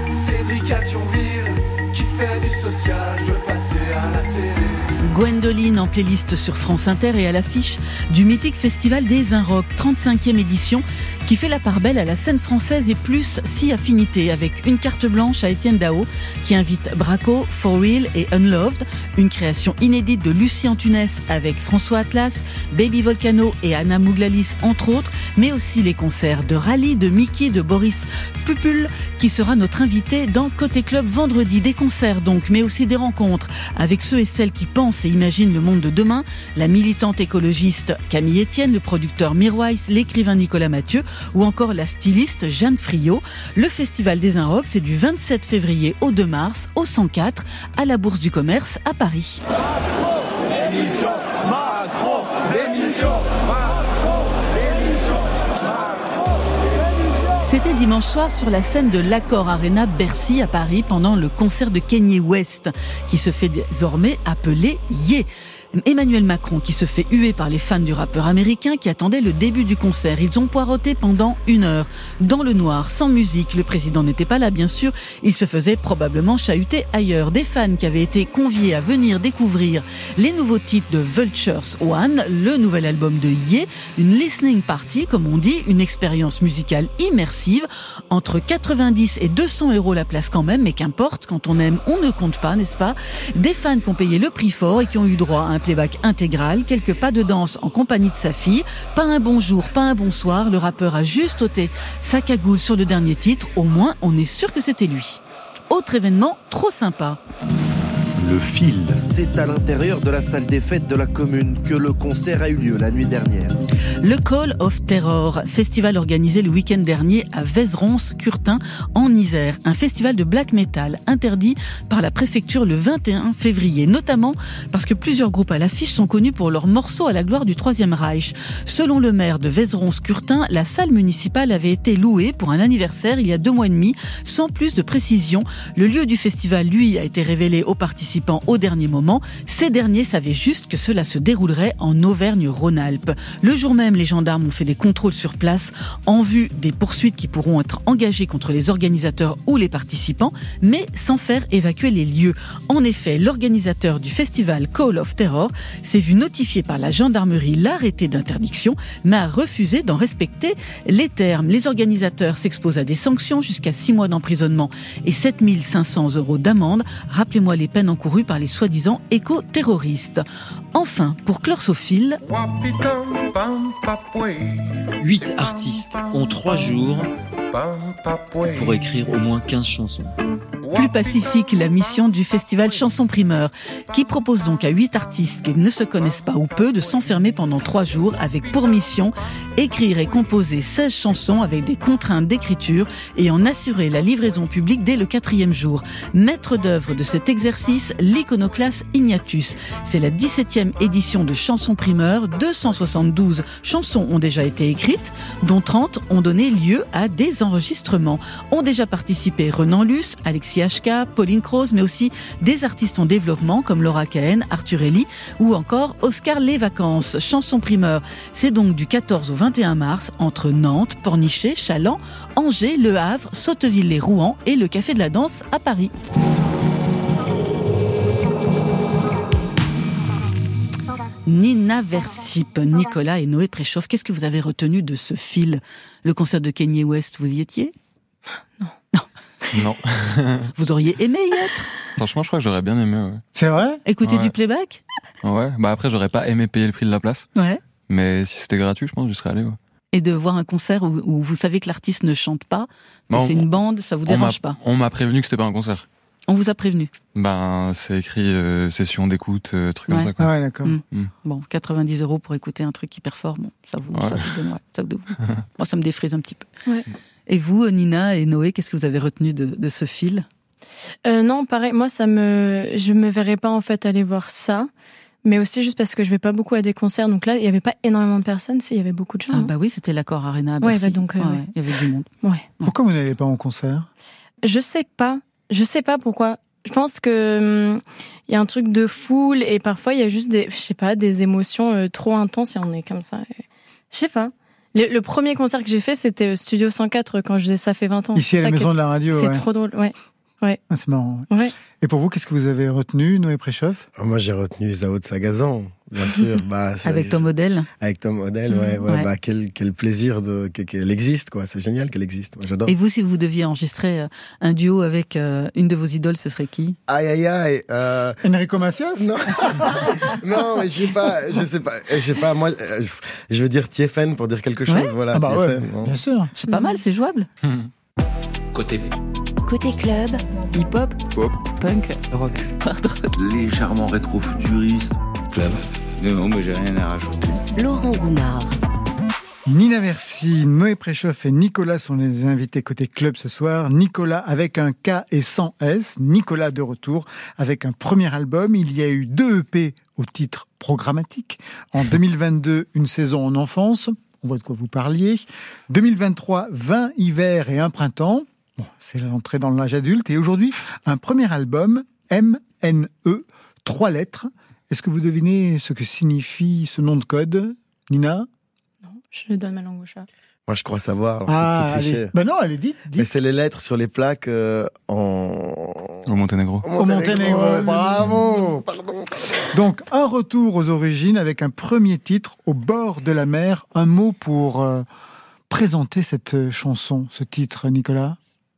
Cédric à Thionville qui fait du social, je veux passer à la télé. Gwendoline en playlist sur France Inter et à l'affiche du mythique festival des Inrock, 35e édition, qui fait la part belle à la scène française et plus si affinité, avec une carte blanche à Étienne Dao, qui invite Braco, For Real et Unloved, une création inédite de Lucie Antunes avec François Atlas, Baby Volcano et Anna Mouglalis, entre autres, mais aussi les concerts de Rally, de Mickey, de Boris Pupul, qui sera notre invité dans Côté Club vendredi. Des concerts donc, mais aussi des rencontres avec ceux et celles qui pensent et imaginent le monde de demain, la militante écologiste Camille Etienne, le producteur Mirwais, l'écrivain Nicolas Mathieu, ou encore la styliste Jeanne Friot. Le Festival des Inrocks, c'est du 27 février au 2 mars, au 104, à la Bourse du Commerce à Paris. C'était dimanche soir sur la scène de l'Accord Arena Bercy à Paris pendant le concert de Kanye West, qui se fait désormais appeler Ye. Emmanuel Macron qui se fait huer par les fans du rappeur américain qui attendaient le début du concert. Ils ont poireauté pendant une heure, dans le noir, sans musique. Le président n'était pas là, bien sûr. Il se faisait probablement chahuter ailleurs. Des fans qui avaient été conviés à venir découvrir les nouveaux titres de Vultures One, le nouvel album de Ye, une listening party, comme on dit, une expérience musicale immersive, entre 90 et 200 euros la place quand même, mais qu'importe, quand on aime, on ne compte pas, n'est-ce pas? Des fans qui ont payé le prix fort et qui ont eu droit à un playback intégral, quelques pas de danse en compagnie de sa fille, pas un bonjour, pas un bonsoir, le rappeur a juste ôté sa cagoule sur le dernier titre, au moins on est sûr que c'était lui. Autre événement trop sympa. Le fil. C'est à l'intérieur de la salle des fêtes de la commune que le concert a eu lieu la nuit dernière. Le Call of Terror, festival organisé le week-end dernier à Vézeronce-Curtin en Isère. Un festival de black metal interdit par la préfecture le 21 février, notamment parce que plusieurs groupes à l'affiche sont connus pour leurs morceaux à la gloire du Troisième Reich. Selon le maire de Vézeronce-Curtin, la salle municipale avait été louée pour un anniversaire il y a deux mois et demi, sans plus de précision. Le lieu du festival, lui, a été révélé aux participants au dernier moment. Ces derniers savaient juste que cela se déroulerait en Auvergne-Rhône-Alpes. Le jour même, les gendarmes ont fait des contrôles sur place en vue des poursuites qui pourront être engagées contre les organisateurs ou les participants, mais sans faire évacuer les lieux. En effet, l'organisateur du festival Call of Terror s'est vu notifier par la gendarmerie l'arrêté d'interdiction, mais a refusé d'en respecter les termes. Les organisateurs s'exposent à des sanctions jusqu'à 6 mois d'emprisonnement et 7500 euros d'amende. Rappelez-moi les peines en cours par les soi-disant éco-terroristes. Enfin, pour Chlorsophile... Huit artistes ont trois jours pour écrire au moins 15 chansons. Plus pacifique la mission du festival Chanson Primeur, qui propose donc à huit artistes qui ne se connaissent pas ou peu de s'enfermer pendant trois jours avec pour mission écrire et composer 16 chansons avec des contraintes d'écriture et en assurer la livraison publique dès le quatrième jour. Maître d'œuvre de cet exercice, l'iconoclaste Ignatus. C'est la 17e édition de Chanson Primeur. 272 chansons ont déjà été écrites, dont 30 ont donné lieu à des enregistrements. Ont déjà participé Renan Luce, Alexis Pauline Croze, mais aussi des artistes en développement comme Laura Cahen, Arthur Ellie ou encore Oscar Les Vacances. Chanson primeur, c'est donc du 14 au 21 mars entre Nantes, Pornichet, Chaland, Angers, Le Havre, Sotteville-les-Rouen et le Café de la Danse à Paris. Nina Versip, Nicolas et Noé Préchauffe, qu'est-ce que vous avez retenu de ce fil? Le concert de Kanye West, vous y étiez? Non. Non. Vous auriez aimé y être Franchement, je crois que j'aurais bien aimé. Ouais. C'est vrai Écouter Ouais. du playback Ouais. Bah après, j'aurais pas aimé payer le prix de la place. Ouais. Mais si c'était gratuit, je pense que j'y serais allé. Ouais. Et de voir un concert où, où vous savez que l'artiste ne chante pas, Bah, c'est une bande, ça vous dérange pas On m'a prévenu que c'était pas un concert. On vous a prévenu Ben, c'est écrit euh, session d'écoute, euh, truc Ouais. comme ça. Quoi. Ah ouais, d'accord. Mm. Mm. Bon, 90 euros pour écouter un truc qui performe, bon, ça vous, Ouais. ça vous donne, ouais, ça vous- Moi, ça me défrise un petit peu. Ouais. Et vous, Nina et Noé, qu'est-ce que vous avez retenu de, de ce fil? Euh, non, pareil. Moi, ça me, je me verrais pas en fait aller voir ça, mais aussi juste parce que je vais pas beaucoup à des concerts. Donc là, il y avait pas énormément de personnes. Si, il y avait beaucoup de gens. Ah hein. bah oui, c'était l'accord Arena à Ouais, bah donc, euh, ouais. il y avait du monde. Ouais. Pourquoi vous n'allez pas en concert? Je sais pas. Je sais pas pourquoi. Je pense que hum, il y a un truc de foule et parfois il y a juste des, je sais pas, des émotions euh, trop intenses et on est comme ça. euh, Je sais pas. Le, le premier concert que j'ai fait, c'était au Studio 104 quand je faisais ça fait 20 ans. Ici à C'est la maison de la radio. C'est ouais. trop drôle. Ouais. Ouais. Ah, c'est marrant. ouais. Ouais. Et pour vous, qu'est-ce que vous avez retenu, Noé Préchoff? Oh, Moi, j'ai retenu Zao de Sagazan, bien sûr. Bah, ça- Avec ton modèle Avec ton modèle, ouais, Mhm. ouais, Ouais. Bah, quel, quel plaisir de, que- qu'elle existe, quoi. C'est génial qu'elle existe. Moi, j'adore. Et vous, si vous deviez enregistrer euh, un duo avec euh, une de vos idoles, ce serait qui? Aïe, aïe, aïe. Euh... Enrico Macias? Non, non, mais je sais pas, je sais pas, je sais pas. Moi, euh, je veux dire Tiefen pour dire quelque chose. Ouais. Voilà, Ah bah ouais, Tiefen, bon. bien sûr. C'est pas mal, c'est jouable. Côté Côté club, Hip-hop, pop, punk, rock, hard rock. légèrement rétro-futuriste. Club. Non, mais j'ai rien à rajouter. Laurent Goumard. Nina Merci, Noé Préchoff et Nicolas sont les invités côté club ce soir. Nicolas avec un K et sans S. Nicolas de retour avec un premier album. Il y a eu deux EP au titre programmatique. En 2022, une saison en enfance. On voit de quoi vous parliez. 2023, 20 hivers et un printemps. Bon, c'est l'entrée dans l'âge adulte. Et aujourd'hui, un premier album, MNE, trois lettres. Est-ce que vous devinez ce que signifie ce nom de code, Nina? Je donne ma langue au chat. Moi, je crois savoir. alors Ah, c'est- allez. Ben non, elle est dite. Mais c'est les lettres sur les plaques euh, en. Au Monténégro. Au Monténégro, bravo Donc, un retour aux origines avec un premier titre, Au bord de la mer. Un mot pour euh, présenter cette euh, chanson, ce titre, Nicolas?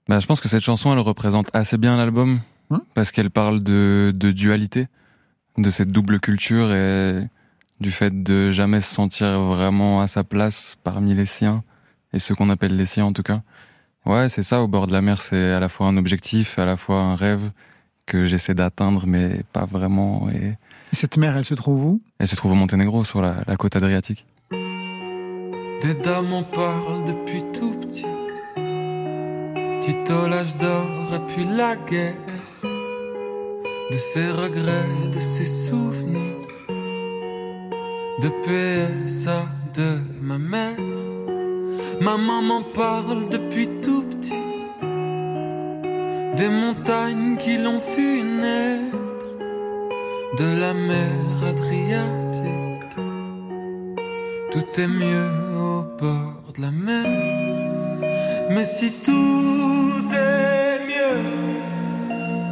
Bah, je pense que cette chanson, elle représente assez bien l'album Hein parce qu'elle parle de, de dualité, de cette double culture et du fait de jamais se sentir vraiment à sa place parmi les siens et ceux qu'on appelle les siens en tout cas. Ouais, c'est ça. Au bord de la mer, c'est à la fois un objectif, à la fois un rêve que j'essaie d'atteindre, mais pas vraiment. Et Et cette mer, elle se trouve où? elle se trouve au Monténégro, sur la, la côte adriatique. Des dames en parlent depuis tout petit. Tito l'âge d'or et puis la guerre. De ses regrets, de ses souvenirs. De PSA de ma mère. Ma maman parle depuis tout petit. Des montagnes qui l'ont vu naître. De la mer Adriatique. Tout est mieux au bord de la mer. Mais si tout est mieux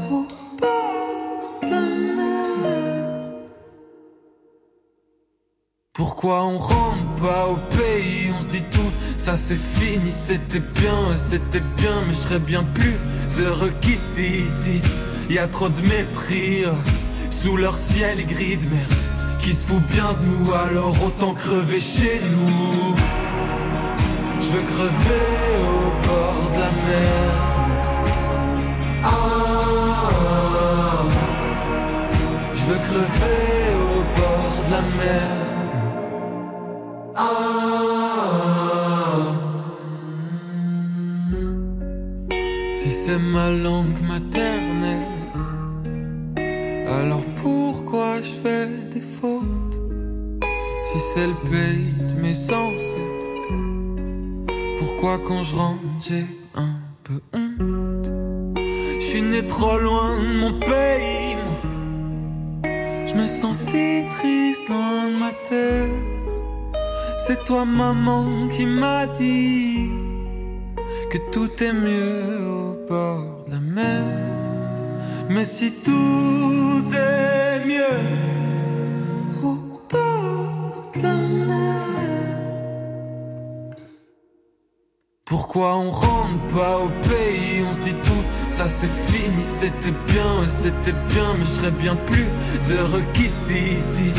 au bord de la mer, pourquoi on rentre pas au pays? On se dit tout, ça c'est fini, c'était bien, c'était bien, mais je serais bien plus heureux qu'ici. Ici, y a trop de mépris euh, sous leur ciel gris de merde qui se fout bien de nous, alors autant crever chez nous. Je veux crever au bord de la mer. Ah, je veux crever au bord de la mer. Ah, si c'est ma langue maternelle, alors pourquoi je fais des fautes? Si c'est le pays de mes sens pourquoi quand je rentre j'ai un peu honte? Je suis né trop loin de mon pays, je me sens si triste loin de ma terre. C'est toi maman qui m'a dit que tout est mieux au bord de la mer. Mais si tout est mieux on rentre pas au pays On se dit tout, ça c'est fini, c'était bien, c'était bien, mais je serais bien plus heureux qu'ici, ici.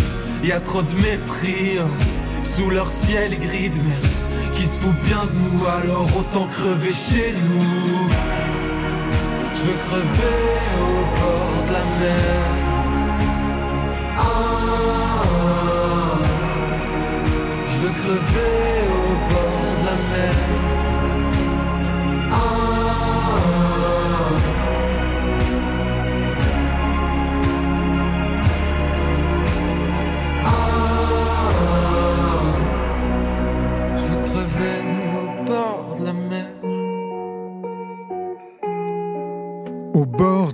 Y a trop de mépris, oh, sous leur ciel gris de merde, qui se fout bien de nous, alors autant crever chez nous. Je veux crever au bord de la mer. Ah, je veux crever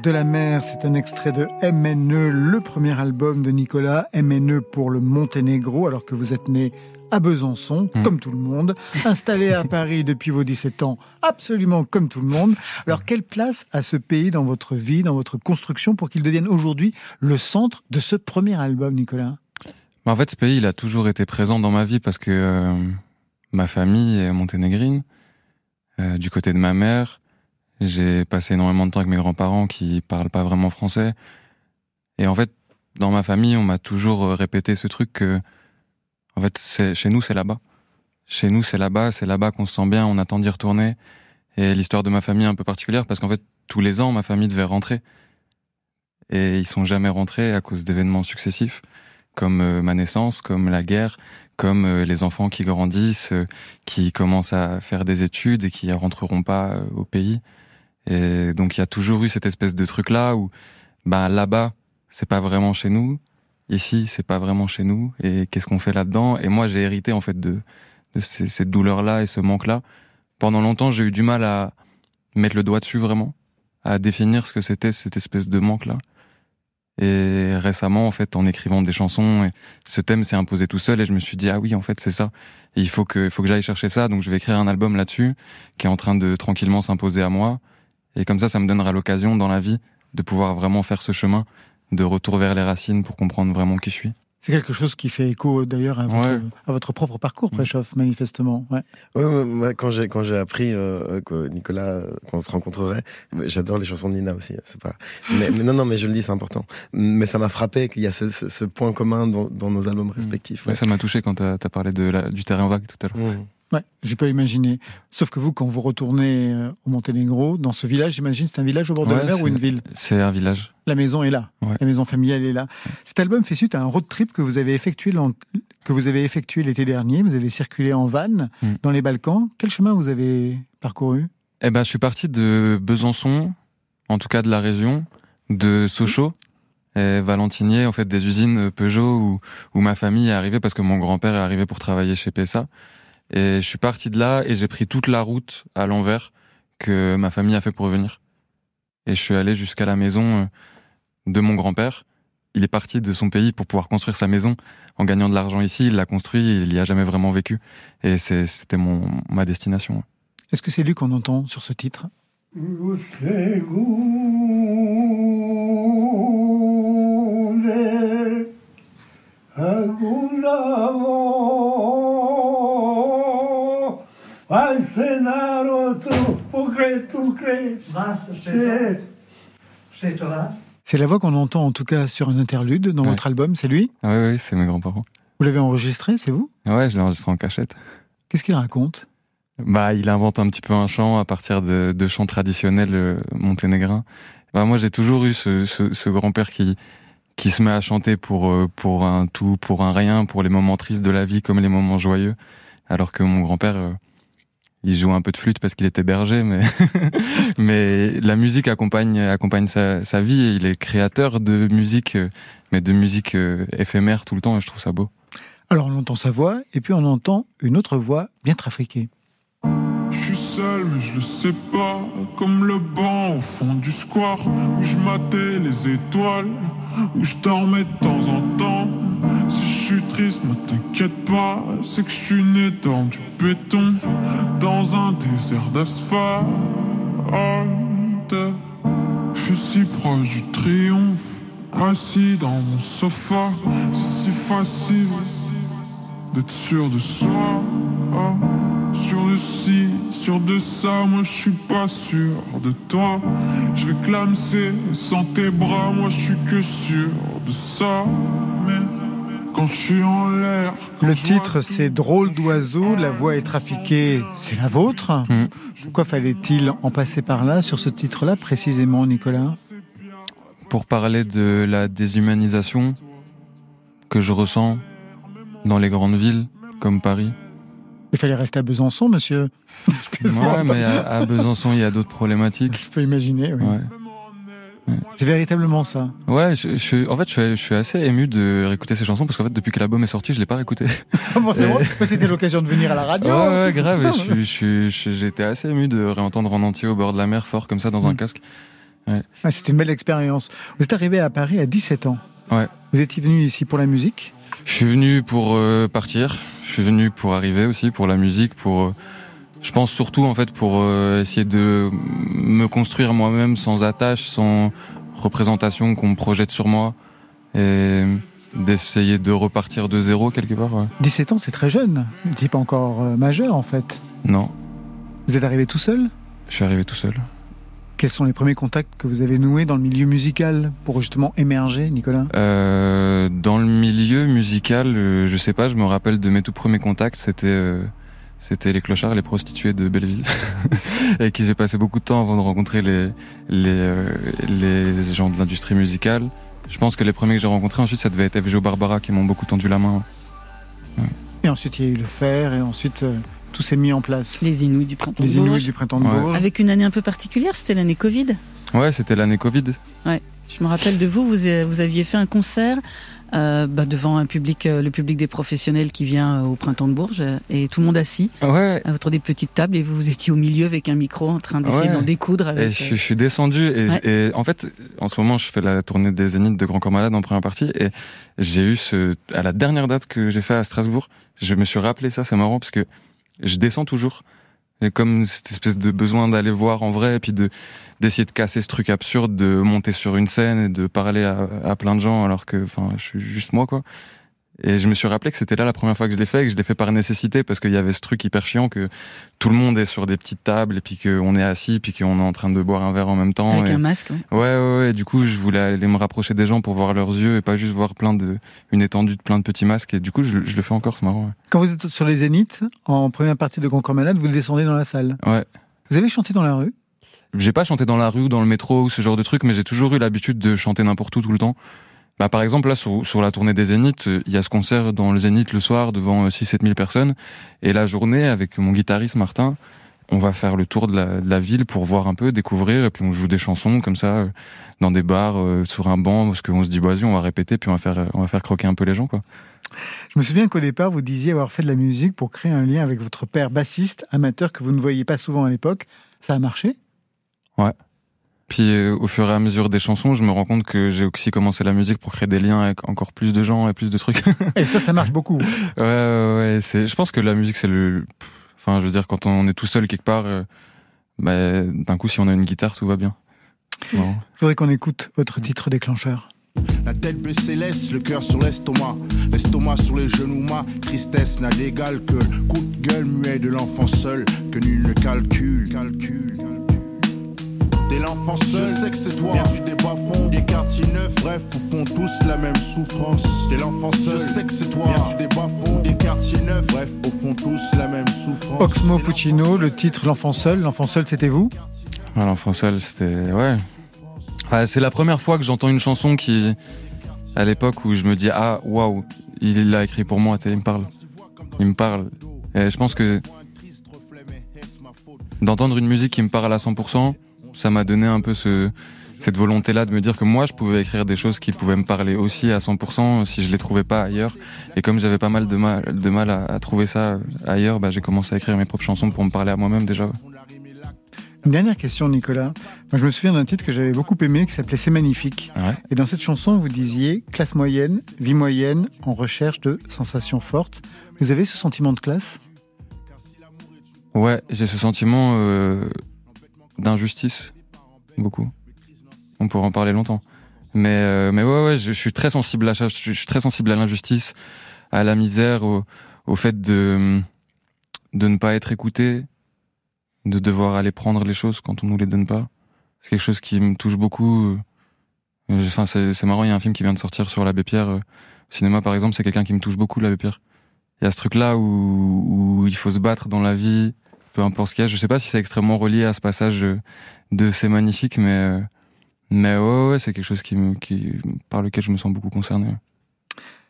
de la mer, c'est un extrait de MNE, le premier album de Nicolas, MNE pour le Monténégro, alors que vous êtes né à Besançon, Mm. comme tout le monde, installé à Paris depuis vos 17 ans, absolument comme tout le monde. Alors, quelle place a ce pays dans votre vie, dans votre construction, pour qu'il devienne aujourd'hui le centre de ce premier album, Nicolas? Bah, En fait, ce pays, il a toujours été présent dans ma vie parce que euh, ma famille est monténégrine. Euh, du côté de ma mère, j'ai passé énormément de temps avec mes grands-parents qui parlent pas vraiment français. Et en fait, dans ma famille, on m'a toujours euh, répété ce truc que, en fait, chez nous, c'est là-bas. Chez nous, c'est là-bas, c'est là-bas qu'on se sent bien, on attend d'y retourner. Et l'histoire de ma famille est un peu particulière parce qu'en fait, tous les ans, ma famille devait rentrer. Et ils sont jamais rentrés à cause d'événements successifs comme euh, ma naissance, comme la guerre, comme euh, les enfants qui grandissent, qui commencent à faire des études et qui ne rentreront pas au pays. Et donc il y a toujours eu cette espèce de truc là où bah là-bas c'est pas vraiment chez nous, ici c'est pas vraiment chez nous et qu'est-ce qu'on fait là-dedans? Et moi j'ai hérité en fait de, de ces, cette douleur là et ce manque là. Pendant longtemps j'ai eu du mal à mettre le doigt dessus vraiment, à définir ce que c'était cette espèce de manque là. Et récemment, en fait, en écrivant des chansons, ce thème s'est imposé tout seul et je me suis dit, ah oui, en fait, c'est ça. Il faut que, il faut que j'aille chercher ça. Donc, je vais écrire un album là-dessus qui est en train de tranquillement s'imposer à moi. Et comme ça, ça me donnera l'occasion dans la vie de pouvoir vraiment faire ce chemin de retour vers les racines pour comprendre vraiment qui je suis. C'est quelque chose qui fait écho d'ailleurs à, votre- Ouais. à votre propre parcours, Préchoff, manifestement. Ouais. Ouais, ouais, moi, quand j'ai quand j'ai appris euh, que Nicolas euh, qu'on se rencontrerait, j'adore les chansons de Nina aussi. C'est pas. Mais, mais non, non, mais je le dis, c'est important. Mais ça m'a frappé qu'il y a ce, ce- ce point commun dans, dans nos albums respectifs. Ouais, ça m'a touché quand t'as as parlé de la, du terrain vague tout à l'heure. Ouais, j'ai pas imaginé. Sauf que vous, quand vous retournez euh, au Monténégro, dans ce village, j'imagine, c'est un village au bord de la mer ou une ville? C'est un village. La maison est là. Ouais. La maison familiale est là. Cet album fait suite à un road trip que vous avez effectué que vous avez effectué l'été dernier. Vous avez circulé en van Mm. dans les Balkans. Quel chemin vous avez parcouru? Eh ben, je suis parti de Besançon, en tout cas de la région, de Sochaux, et Valentinier, en fait, des usines Peugeot où, où ma famille est arrivée parce que mon grand-père est arrivé pour travailler chez PSA. Et je suis parti de là et j'ai pris toute la route à l'envers que ma famille a fait pour venir. Et je suis allé jusqu'à la maison euh, de mon grand-père. Il est parti de son pays pour pouvoir construire sa maison en gagnant de l'argent ici. Il l'a construit, et il y a jamais vraiment vécu. Et c'était mon ma destination. Est-ce que c'est lui qu'on entend sur ce titre? C'est la voix qu'on entend en tout cas sur un interlude dans Ouais. votre album, c'est lui? Ah oui, oui, c'est mes grands-parents. Vous l'avez enregistré, c'est vous? Ouais, je l'ai enregistré en cachette. Qu'est-ce qu'il raconte? Bah, il invente un petit peu un chant à partir de, de chants traditionnels euh, monténégrins. Bah, moi, j'ai toujours eu ce, ce, ce grand-père qui, qui se met à chanter pour euh, pour un tout, pour un rien, pour les moments tristes de la vie comme les moments joyeux, alors que mon grand-père euh, il joue un peu de flûte parce qu'il était berger, mais mais la musique accompagne accompagne sa, sa, vie et il est créateur de musique, euh, mais de musique éphémère tout le temps et je trouve ça beau. Alors on entend sa voix et puis on entend une autre voix bien trafiquée. Je suis seul, mais je le sais pas. Comme le banc au fond du square, où je matais les étoiles, où je dormais de temps en temps. Suis triste, ne t'inquiète pas, c'est que je suis né dans du béton, dans un désert d'asphalte. Je suis si proche du triomphe, assis dans mon sofa. C'est si facile d'être sûr de soi. Sur de ci, sur de ça, moi je suis pas sûr de toi. Je vais clamser sans tes bras, moi je suis que sûr de ça. Mais quand je suis en l'air. Le titre c'est Drôle d'oiseau, la voix est trafiquée, c'est la vôtre. Mm. Pourquoi fallait-il en passer par là sur ce titre-là précisément, Nicolas Pour parler de la déshumanisation que je ressens dans les grandes villes comme Paris. Il fallait rester à Besançon, monsieur. ouais, mais à, Besançon, il y a d'autres problématiques. Je peux imaginer, oui. C'est véritablement ça. Ouais, je, en fait, je suis, assez ému de réécouter ces chansons parce qu'en fait, depuis que l'album est sorti, je l'ai pas réécouté. Ah bon, c'est C'était l'occasion de venir à la radio. Ouais, ouais grave. J'étais assez ému de réentendre en entier au bord de la mer, fort comme ça, dans un mm. casque. Ouais. c'est une belle expérience. Vous êtes arrivé à Paris à 17 ans. Ouais. Vous étiez venu ici pour la musique? Je suis venu pour euh, partir. Je suis venu pour arriver aussi, pour la musique, pour. Euh, je pense surtout en fait pour euh, essayer de me construire moi-même sans attache, sans représentation qu'on me projette sur moi, et d'essayer de repartir de zéro quelque part. 17 ans, c'est très jeune. Vous n'étiez pas encore majeur en fait. Non. Vous êtes arrivé tout seul? Je suis arrivé tout seul. Quels sont les premiers contacts que vous avez noués dans le milieu musical pour justement émerger, Nicolas? Euh, Dans le milieu musical, euh, je sais pas, je me rappelle de mes tout premiers contacts, c'était euh, c'était les clochards, les prostituées de Belleville, avec qui j'ai passé beaucoup de temps avant de rencontrer les les, euh, les gens de l'industrie musicale. Je pense que les premiers que j'ai rencontrés ensuite, ça devait être FGO Barbara qui m'ont beaucoup tendu la main. Et ensuite, il y a eu le fer, et ensuite tout s'est mis en place. Les Inuits du printemps Les Inuits du printemps de Bourges. Avec une année un peu particulière, c'était l'année Covid. Ouais, c'était l'année Covid. Ouais. Je me rappelle de vous, vous, vous aviez fait un concert euh, bah, devant un public, euh, le public des professionnels qui vient euh, au printemps de Bourges, et tout le monde assis ouais. autour des petites tables, et vous, vous étiez au milieu avec un micro en train d'essayer d'en découdre. Avec, et je, suis descendu, et, en fait, en ce moment, je fais la tournée des Zéniths de Grand Corps Malade en première partie, et j'ai eu ce, à la dernière date que j'ai fait à Strasbourg, je me suis rappelé ça, c'est marrant parce que je descends toujours. Et comme cette espèce de besoin d'aller voir en vrai, et puis de d'essayer de casser ce truc absurde, de monter sur une scène et de parler à, plein de gens alors que, enfin, je suis juste moi, quoi. Et je me suis rappelé que c'était là la première fois que je l'ai fait et que je l'ai fait par nécessité parce qu'il y avait ce truc hyper chiant que tout le monde est sur des petites tables et puis qu'on est assis puis qu'on est en train de boire un verre en même temps. Avec un masque. Ouais. ouais. ouais, Du coup, je voulais aller me rapprocher des gens pour voir leurs yeux et pas juste voir plein de une étendue de plein de petits masques. Et du coup, je, le fais encore, c'est marrant. Quand vous êtes sur les Zéniths en première partie de Grand Corps Malade, vous descendez dans la salle. Ouais. Vous avez chanté dans la rue? J'ai pas chanté dans la rue ou dans le métro ou ce genre de truc, mais j'ai toujours eu l'habitude de chanter n'importe où tout le temps. Bah, par exemple, là, sur, sur la tournée des Zéniths, il y a ce concert dans le Zénith le soir devant 6-7 000 personnes. Et la journée, avec mon guitariste Martin, on va faire le tour de la, de la, ville pour voir un peu, découvrir, et puis on joue des chansons comme ça, euh, dans des bars, euh, sur un banc, parce qu'on se dit, vas-y, on va répéter, puis on va faire, on va faire croquer un peu les gens, quoi. Je me souviens qu'au départ, vous disiez avoir fait de la musique pour créer un lien avec votre père bassiste, amateur, que vous ne voyiez pas souvent à l'époque. Ça a marché? Ouais. Puis euh, au fur et à mesure des chansons, je me rends compte que j'ai aussi commencé la musique pour créer des liens avec encore plus de gens et plus de trucs. et ça, ça marche beaucoup. ouais, ouais, ouais. C'est, je pense que la musique, c'est le. Enfin, je veux dire, quand on est tout seul quelque part, euh, bah, d'un coup, si on a une guitare, tout va bien. Il faudrait qu'on écoute votre titre déclencheur. La tête baissée laisse le cœur sur l'estomac, l'estomac sur les genoux, ma tristesse n'a d'égal que le coup de gueule muet de l'enfant seul que nul ne calcule. calcule. Dès l'enfant seul, je sais que c'est toi. Viens des bas fonds, des quartiers neufs. Bref, au fond tous la même souffrance. Dès l'enfant seul, je sais que c'est toi. Viens des bas fonds, des quartiers neufs. Bref, au fond tous la même souffrance. Oxmo Puccino, le titre L'enfant seul. L'enfant seul, c'était vous ah, L'enfant seul, c'était. Ouais. c'est la première fois que j'entends une chanson qui à l'époque où je me dis ah waouh, il l'a écrit pour moi, il me parle, il me parle. Et je pense que d'entendre une musique qui me parle à 100%, ça m'a donné un peu ce, cette volonté-là de me dire que moi, je pouvais écrire des choses qui pouvaient me parler aussi à 100% si je les trouvais pas ailleurs. Et comme j'avais pas mal de mal, de mal à, trouver ça ailleurs, bah, j'ai commencé à écrire mes propres chansons pour me parler à moi-même déjà. Une dernière question, Nicolas. Moi, je me souviens d'un titre que j'avais beaucoup aimé qui s'appelait C'est magnifique. Et dans cette chanson, vous disiez classe moyenne, vie moyenne, en recherche de sensations fortes. Vous avez ce sentiment de classe? Ouais, j'ai ce sentiment euh, d'injustice, beaucoup. On pourrait en parler longtemps. Mais, euh, mais ouais, ouais, je, suis très sensible à ça. Je suis très sensible à l'injustice, à la misère, au, au fait de, de ne pas être écouté, de devoir aller prendre les choses quand on nous les donne pas. C'est quelque chose qui me touche beaucoup. Enfin, c'est marrant, il y a un film qui vient de sortir sur l'abbé Pierre. Au cinéma, par exemple, c'est quelqu'un qui me touche beaucoup, l'abbé Pierre. Il y a ce truc-là où, où, il faut se battre dans la vie, peu importe ce qu'il y a. Je sais pas si c'est extrêmement relié à ce passage de C'est magnifique, mais, mais ouais, ouais c'est quelque chose qui me, qui, par lequel je me sens beaucoup concerné.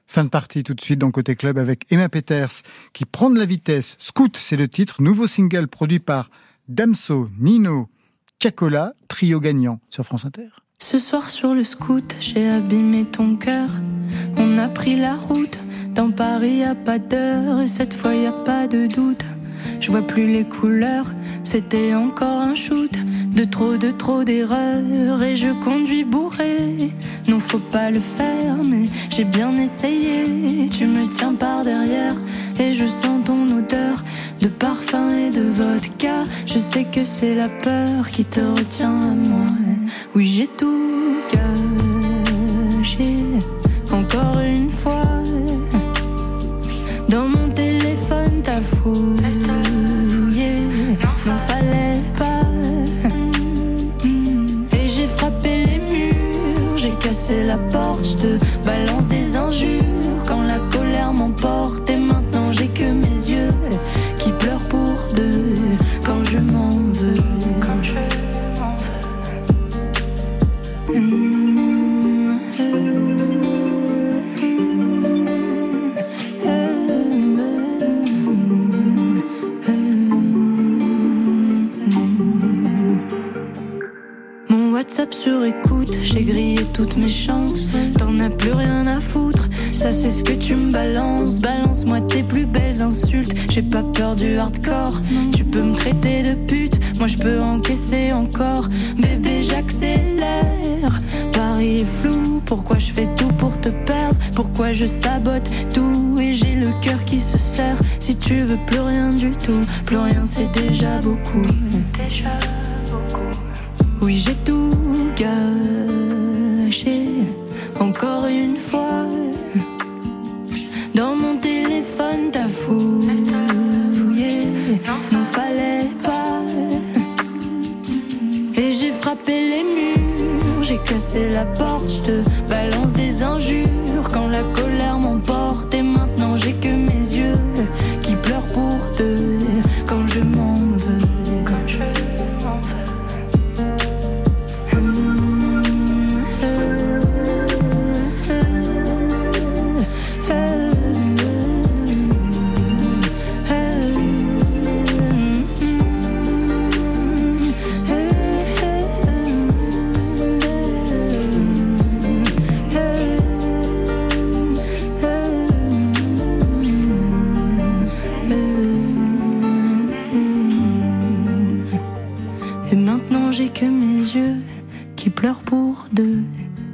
Fin de partie tout de suite dans Côté Club avec Emma Peters qui prend de la vitesse. Scoot, c'est le titre. Nouveau single produit par Damso, Nino, Cacola, trio gagnant sur France Inter. Ce soir sur le scoot, j'ai abîmé ton cœur. On a pris la route. Dans Paris, y a pas d'heure et cette fois y a pas de doute. Je vois plus les couleurs, c'était encore un shoot. De trop, de trop d'erreurs et je conduis bourré. Non, faut pas le faire, mais j'ai bien essayé. Tu me tiens par derrière et je sens ton odeur de parfum et de vodka. Je sais que c'est la peur qui te retient à moi. Oui, j'ai tout gâché encore une fois. Dans mon téléphone, ta faute. La porte, je te balance des injures quand la colère m'emporte et maintenant j'ai que mes yeux qui pleurent pour deux quand je m'en veux. Quand je m'en veux. Mon WhatsApp sur écoute, j'ai grillé toutes mes chances. T'en as plus rien à foutre, ça c'est ce que tu me balances. Balance-moi tes plus belles insultes. J'ai pas peur du hardcore. Tu peux me traiter de pute, moi je peux encaisser encore. Bébé, j'accélère. Paris est flou, pourquoi je fais tout pour te perdre? Pourquoi je sabote tout? Et j'ai le cœur qui se serre Si tu veux plus rien du tout, plus rien c'est déjà beaucoup. Déjà beaucoup. Oui, j'ai tout encore une fois. Dans mon téléphone, t'as fouillé, n'en fallait pas. Et j'ai frappé les murs, j'ai cassé la porte, je te balance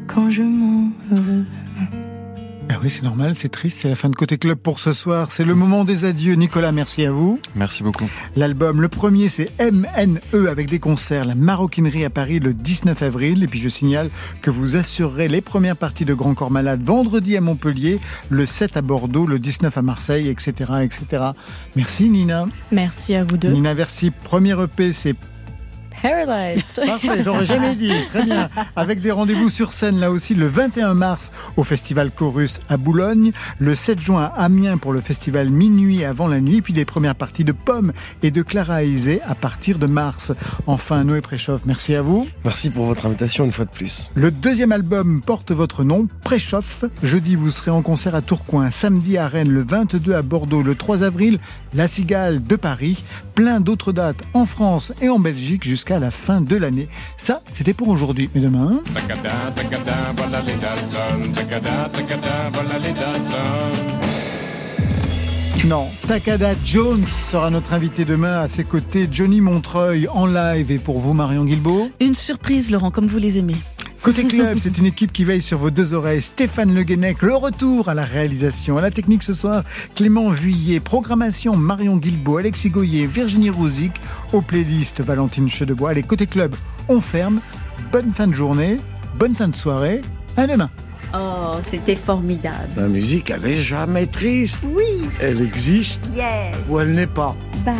quand je m'en veux. Ah oui, c'est normal, c'est triste, c'est la fin de Côté Club pour ce soir. C'est le moment des adieux. Nicolas, merci à vous. Merci beaucoup. L'album, le premier, c'est MNE avec des concerts, la maroquinerie à Paris le 19 avril. Et puis je signale que vous assurerez les premières parties de Grand Corps Malade vendredi à Montpellier, le 7 à Bordeaux, le 19 à Marseille, etc., etc. Merci Nina. Merci à vous deux. Nina Versi, premier EP, c'est paralyzed. Parfait, j'aurais jamais dit. Très bien. Avec des rendez-vous sur scène là aussi le 21 mars au Festival Chorus à Boulogne, le 7 juin à Amiens pour le festival Minuit avant la nuit, puis les premières parties de Pomme et de Clara Aizé à partir de mars. Enfin, Noé Préchoff, merci à vous. Merci pour votre invitation une fois de plus. Le deuxième album porte votre nom, Préchauffe. Jeudi, vous serez en concert à Tourcoing, samedi à Rennes, le 22 à Bordeaux, le 3 avril, La Cigale de Paris. Plein d'autres dates en France et en Belgique jusqu'à la fin de l'année. Ça, c'était pour aujourd'hui. Mais demain... Non, Takada Jones sera notre invité demain à ses côtés. Johnny Montreuil en live et pour vous, Marion Guilbault. Une surprise, Laurent, comme vous les aimez. Côté club, c'est une équipe qui veille sur vos deux oreilles. Stéphane Le Guenec, le retour à la réalisation, à la technique ce soir. Clément Vuillet, programmation Marion Guilbault, Alexis Goyer, Virginie Rouzic, aux playlists Valentine Chedebois. Allez, côté club, on ferme. Bonne fin de journée, bonne fin de soirée. À demain. Oh, c'était formidable. La musique, elle est jamais triste. Oui. Elle existe Yes. ou elle n'est pas. Bye.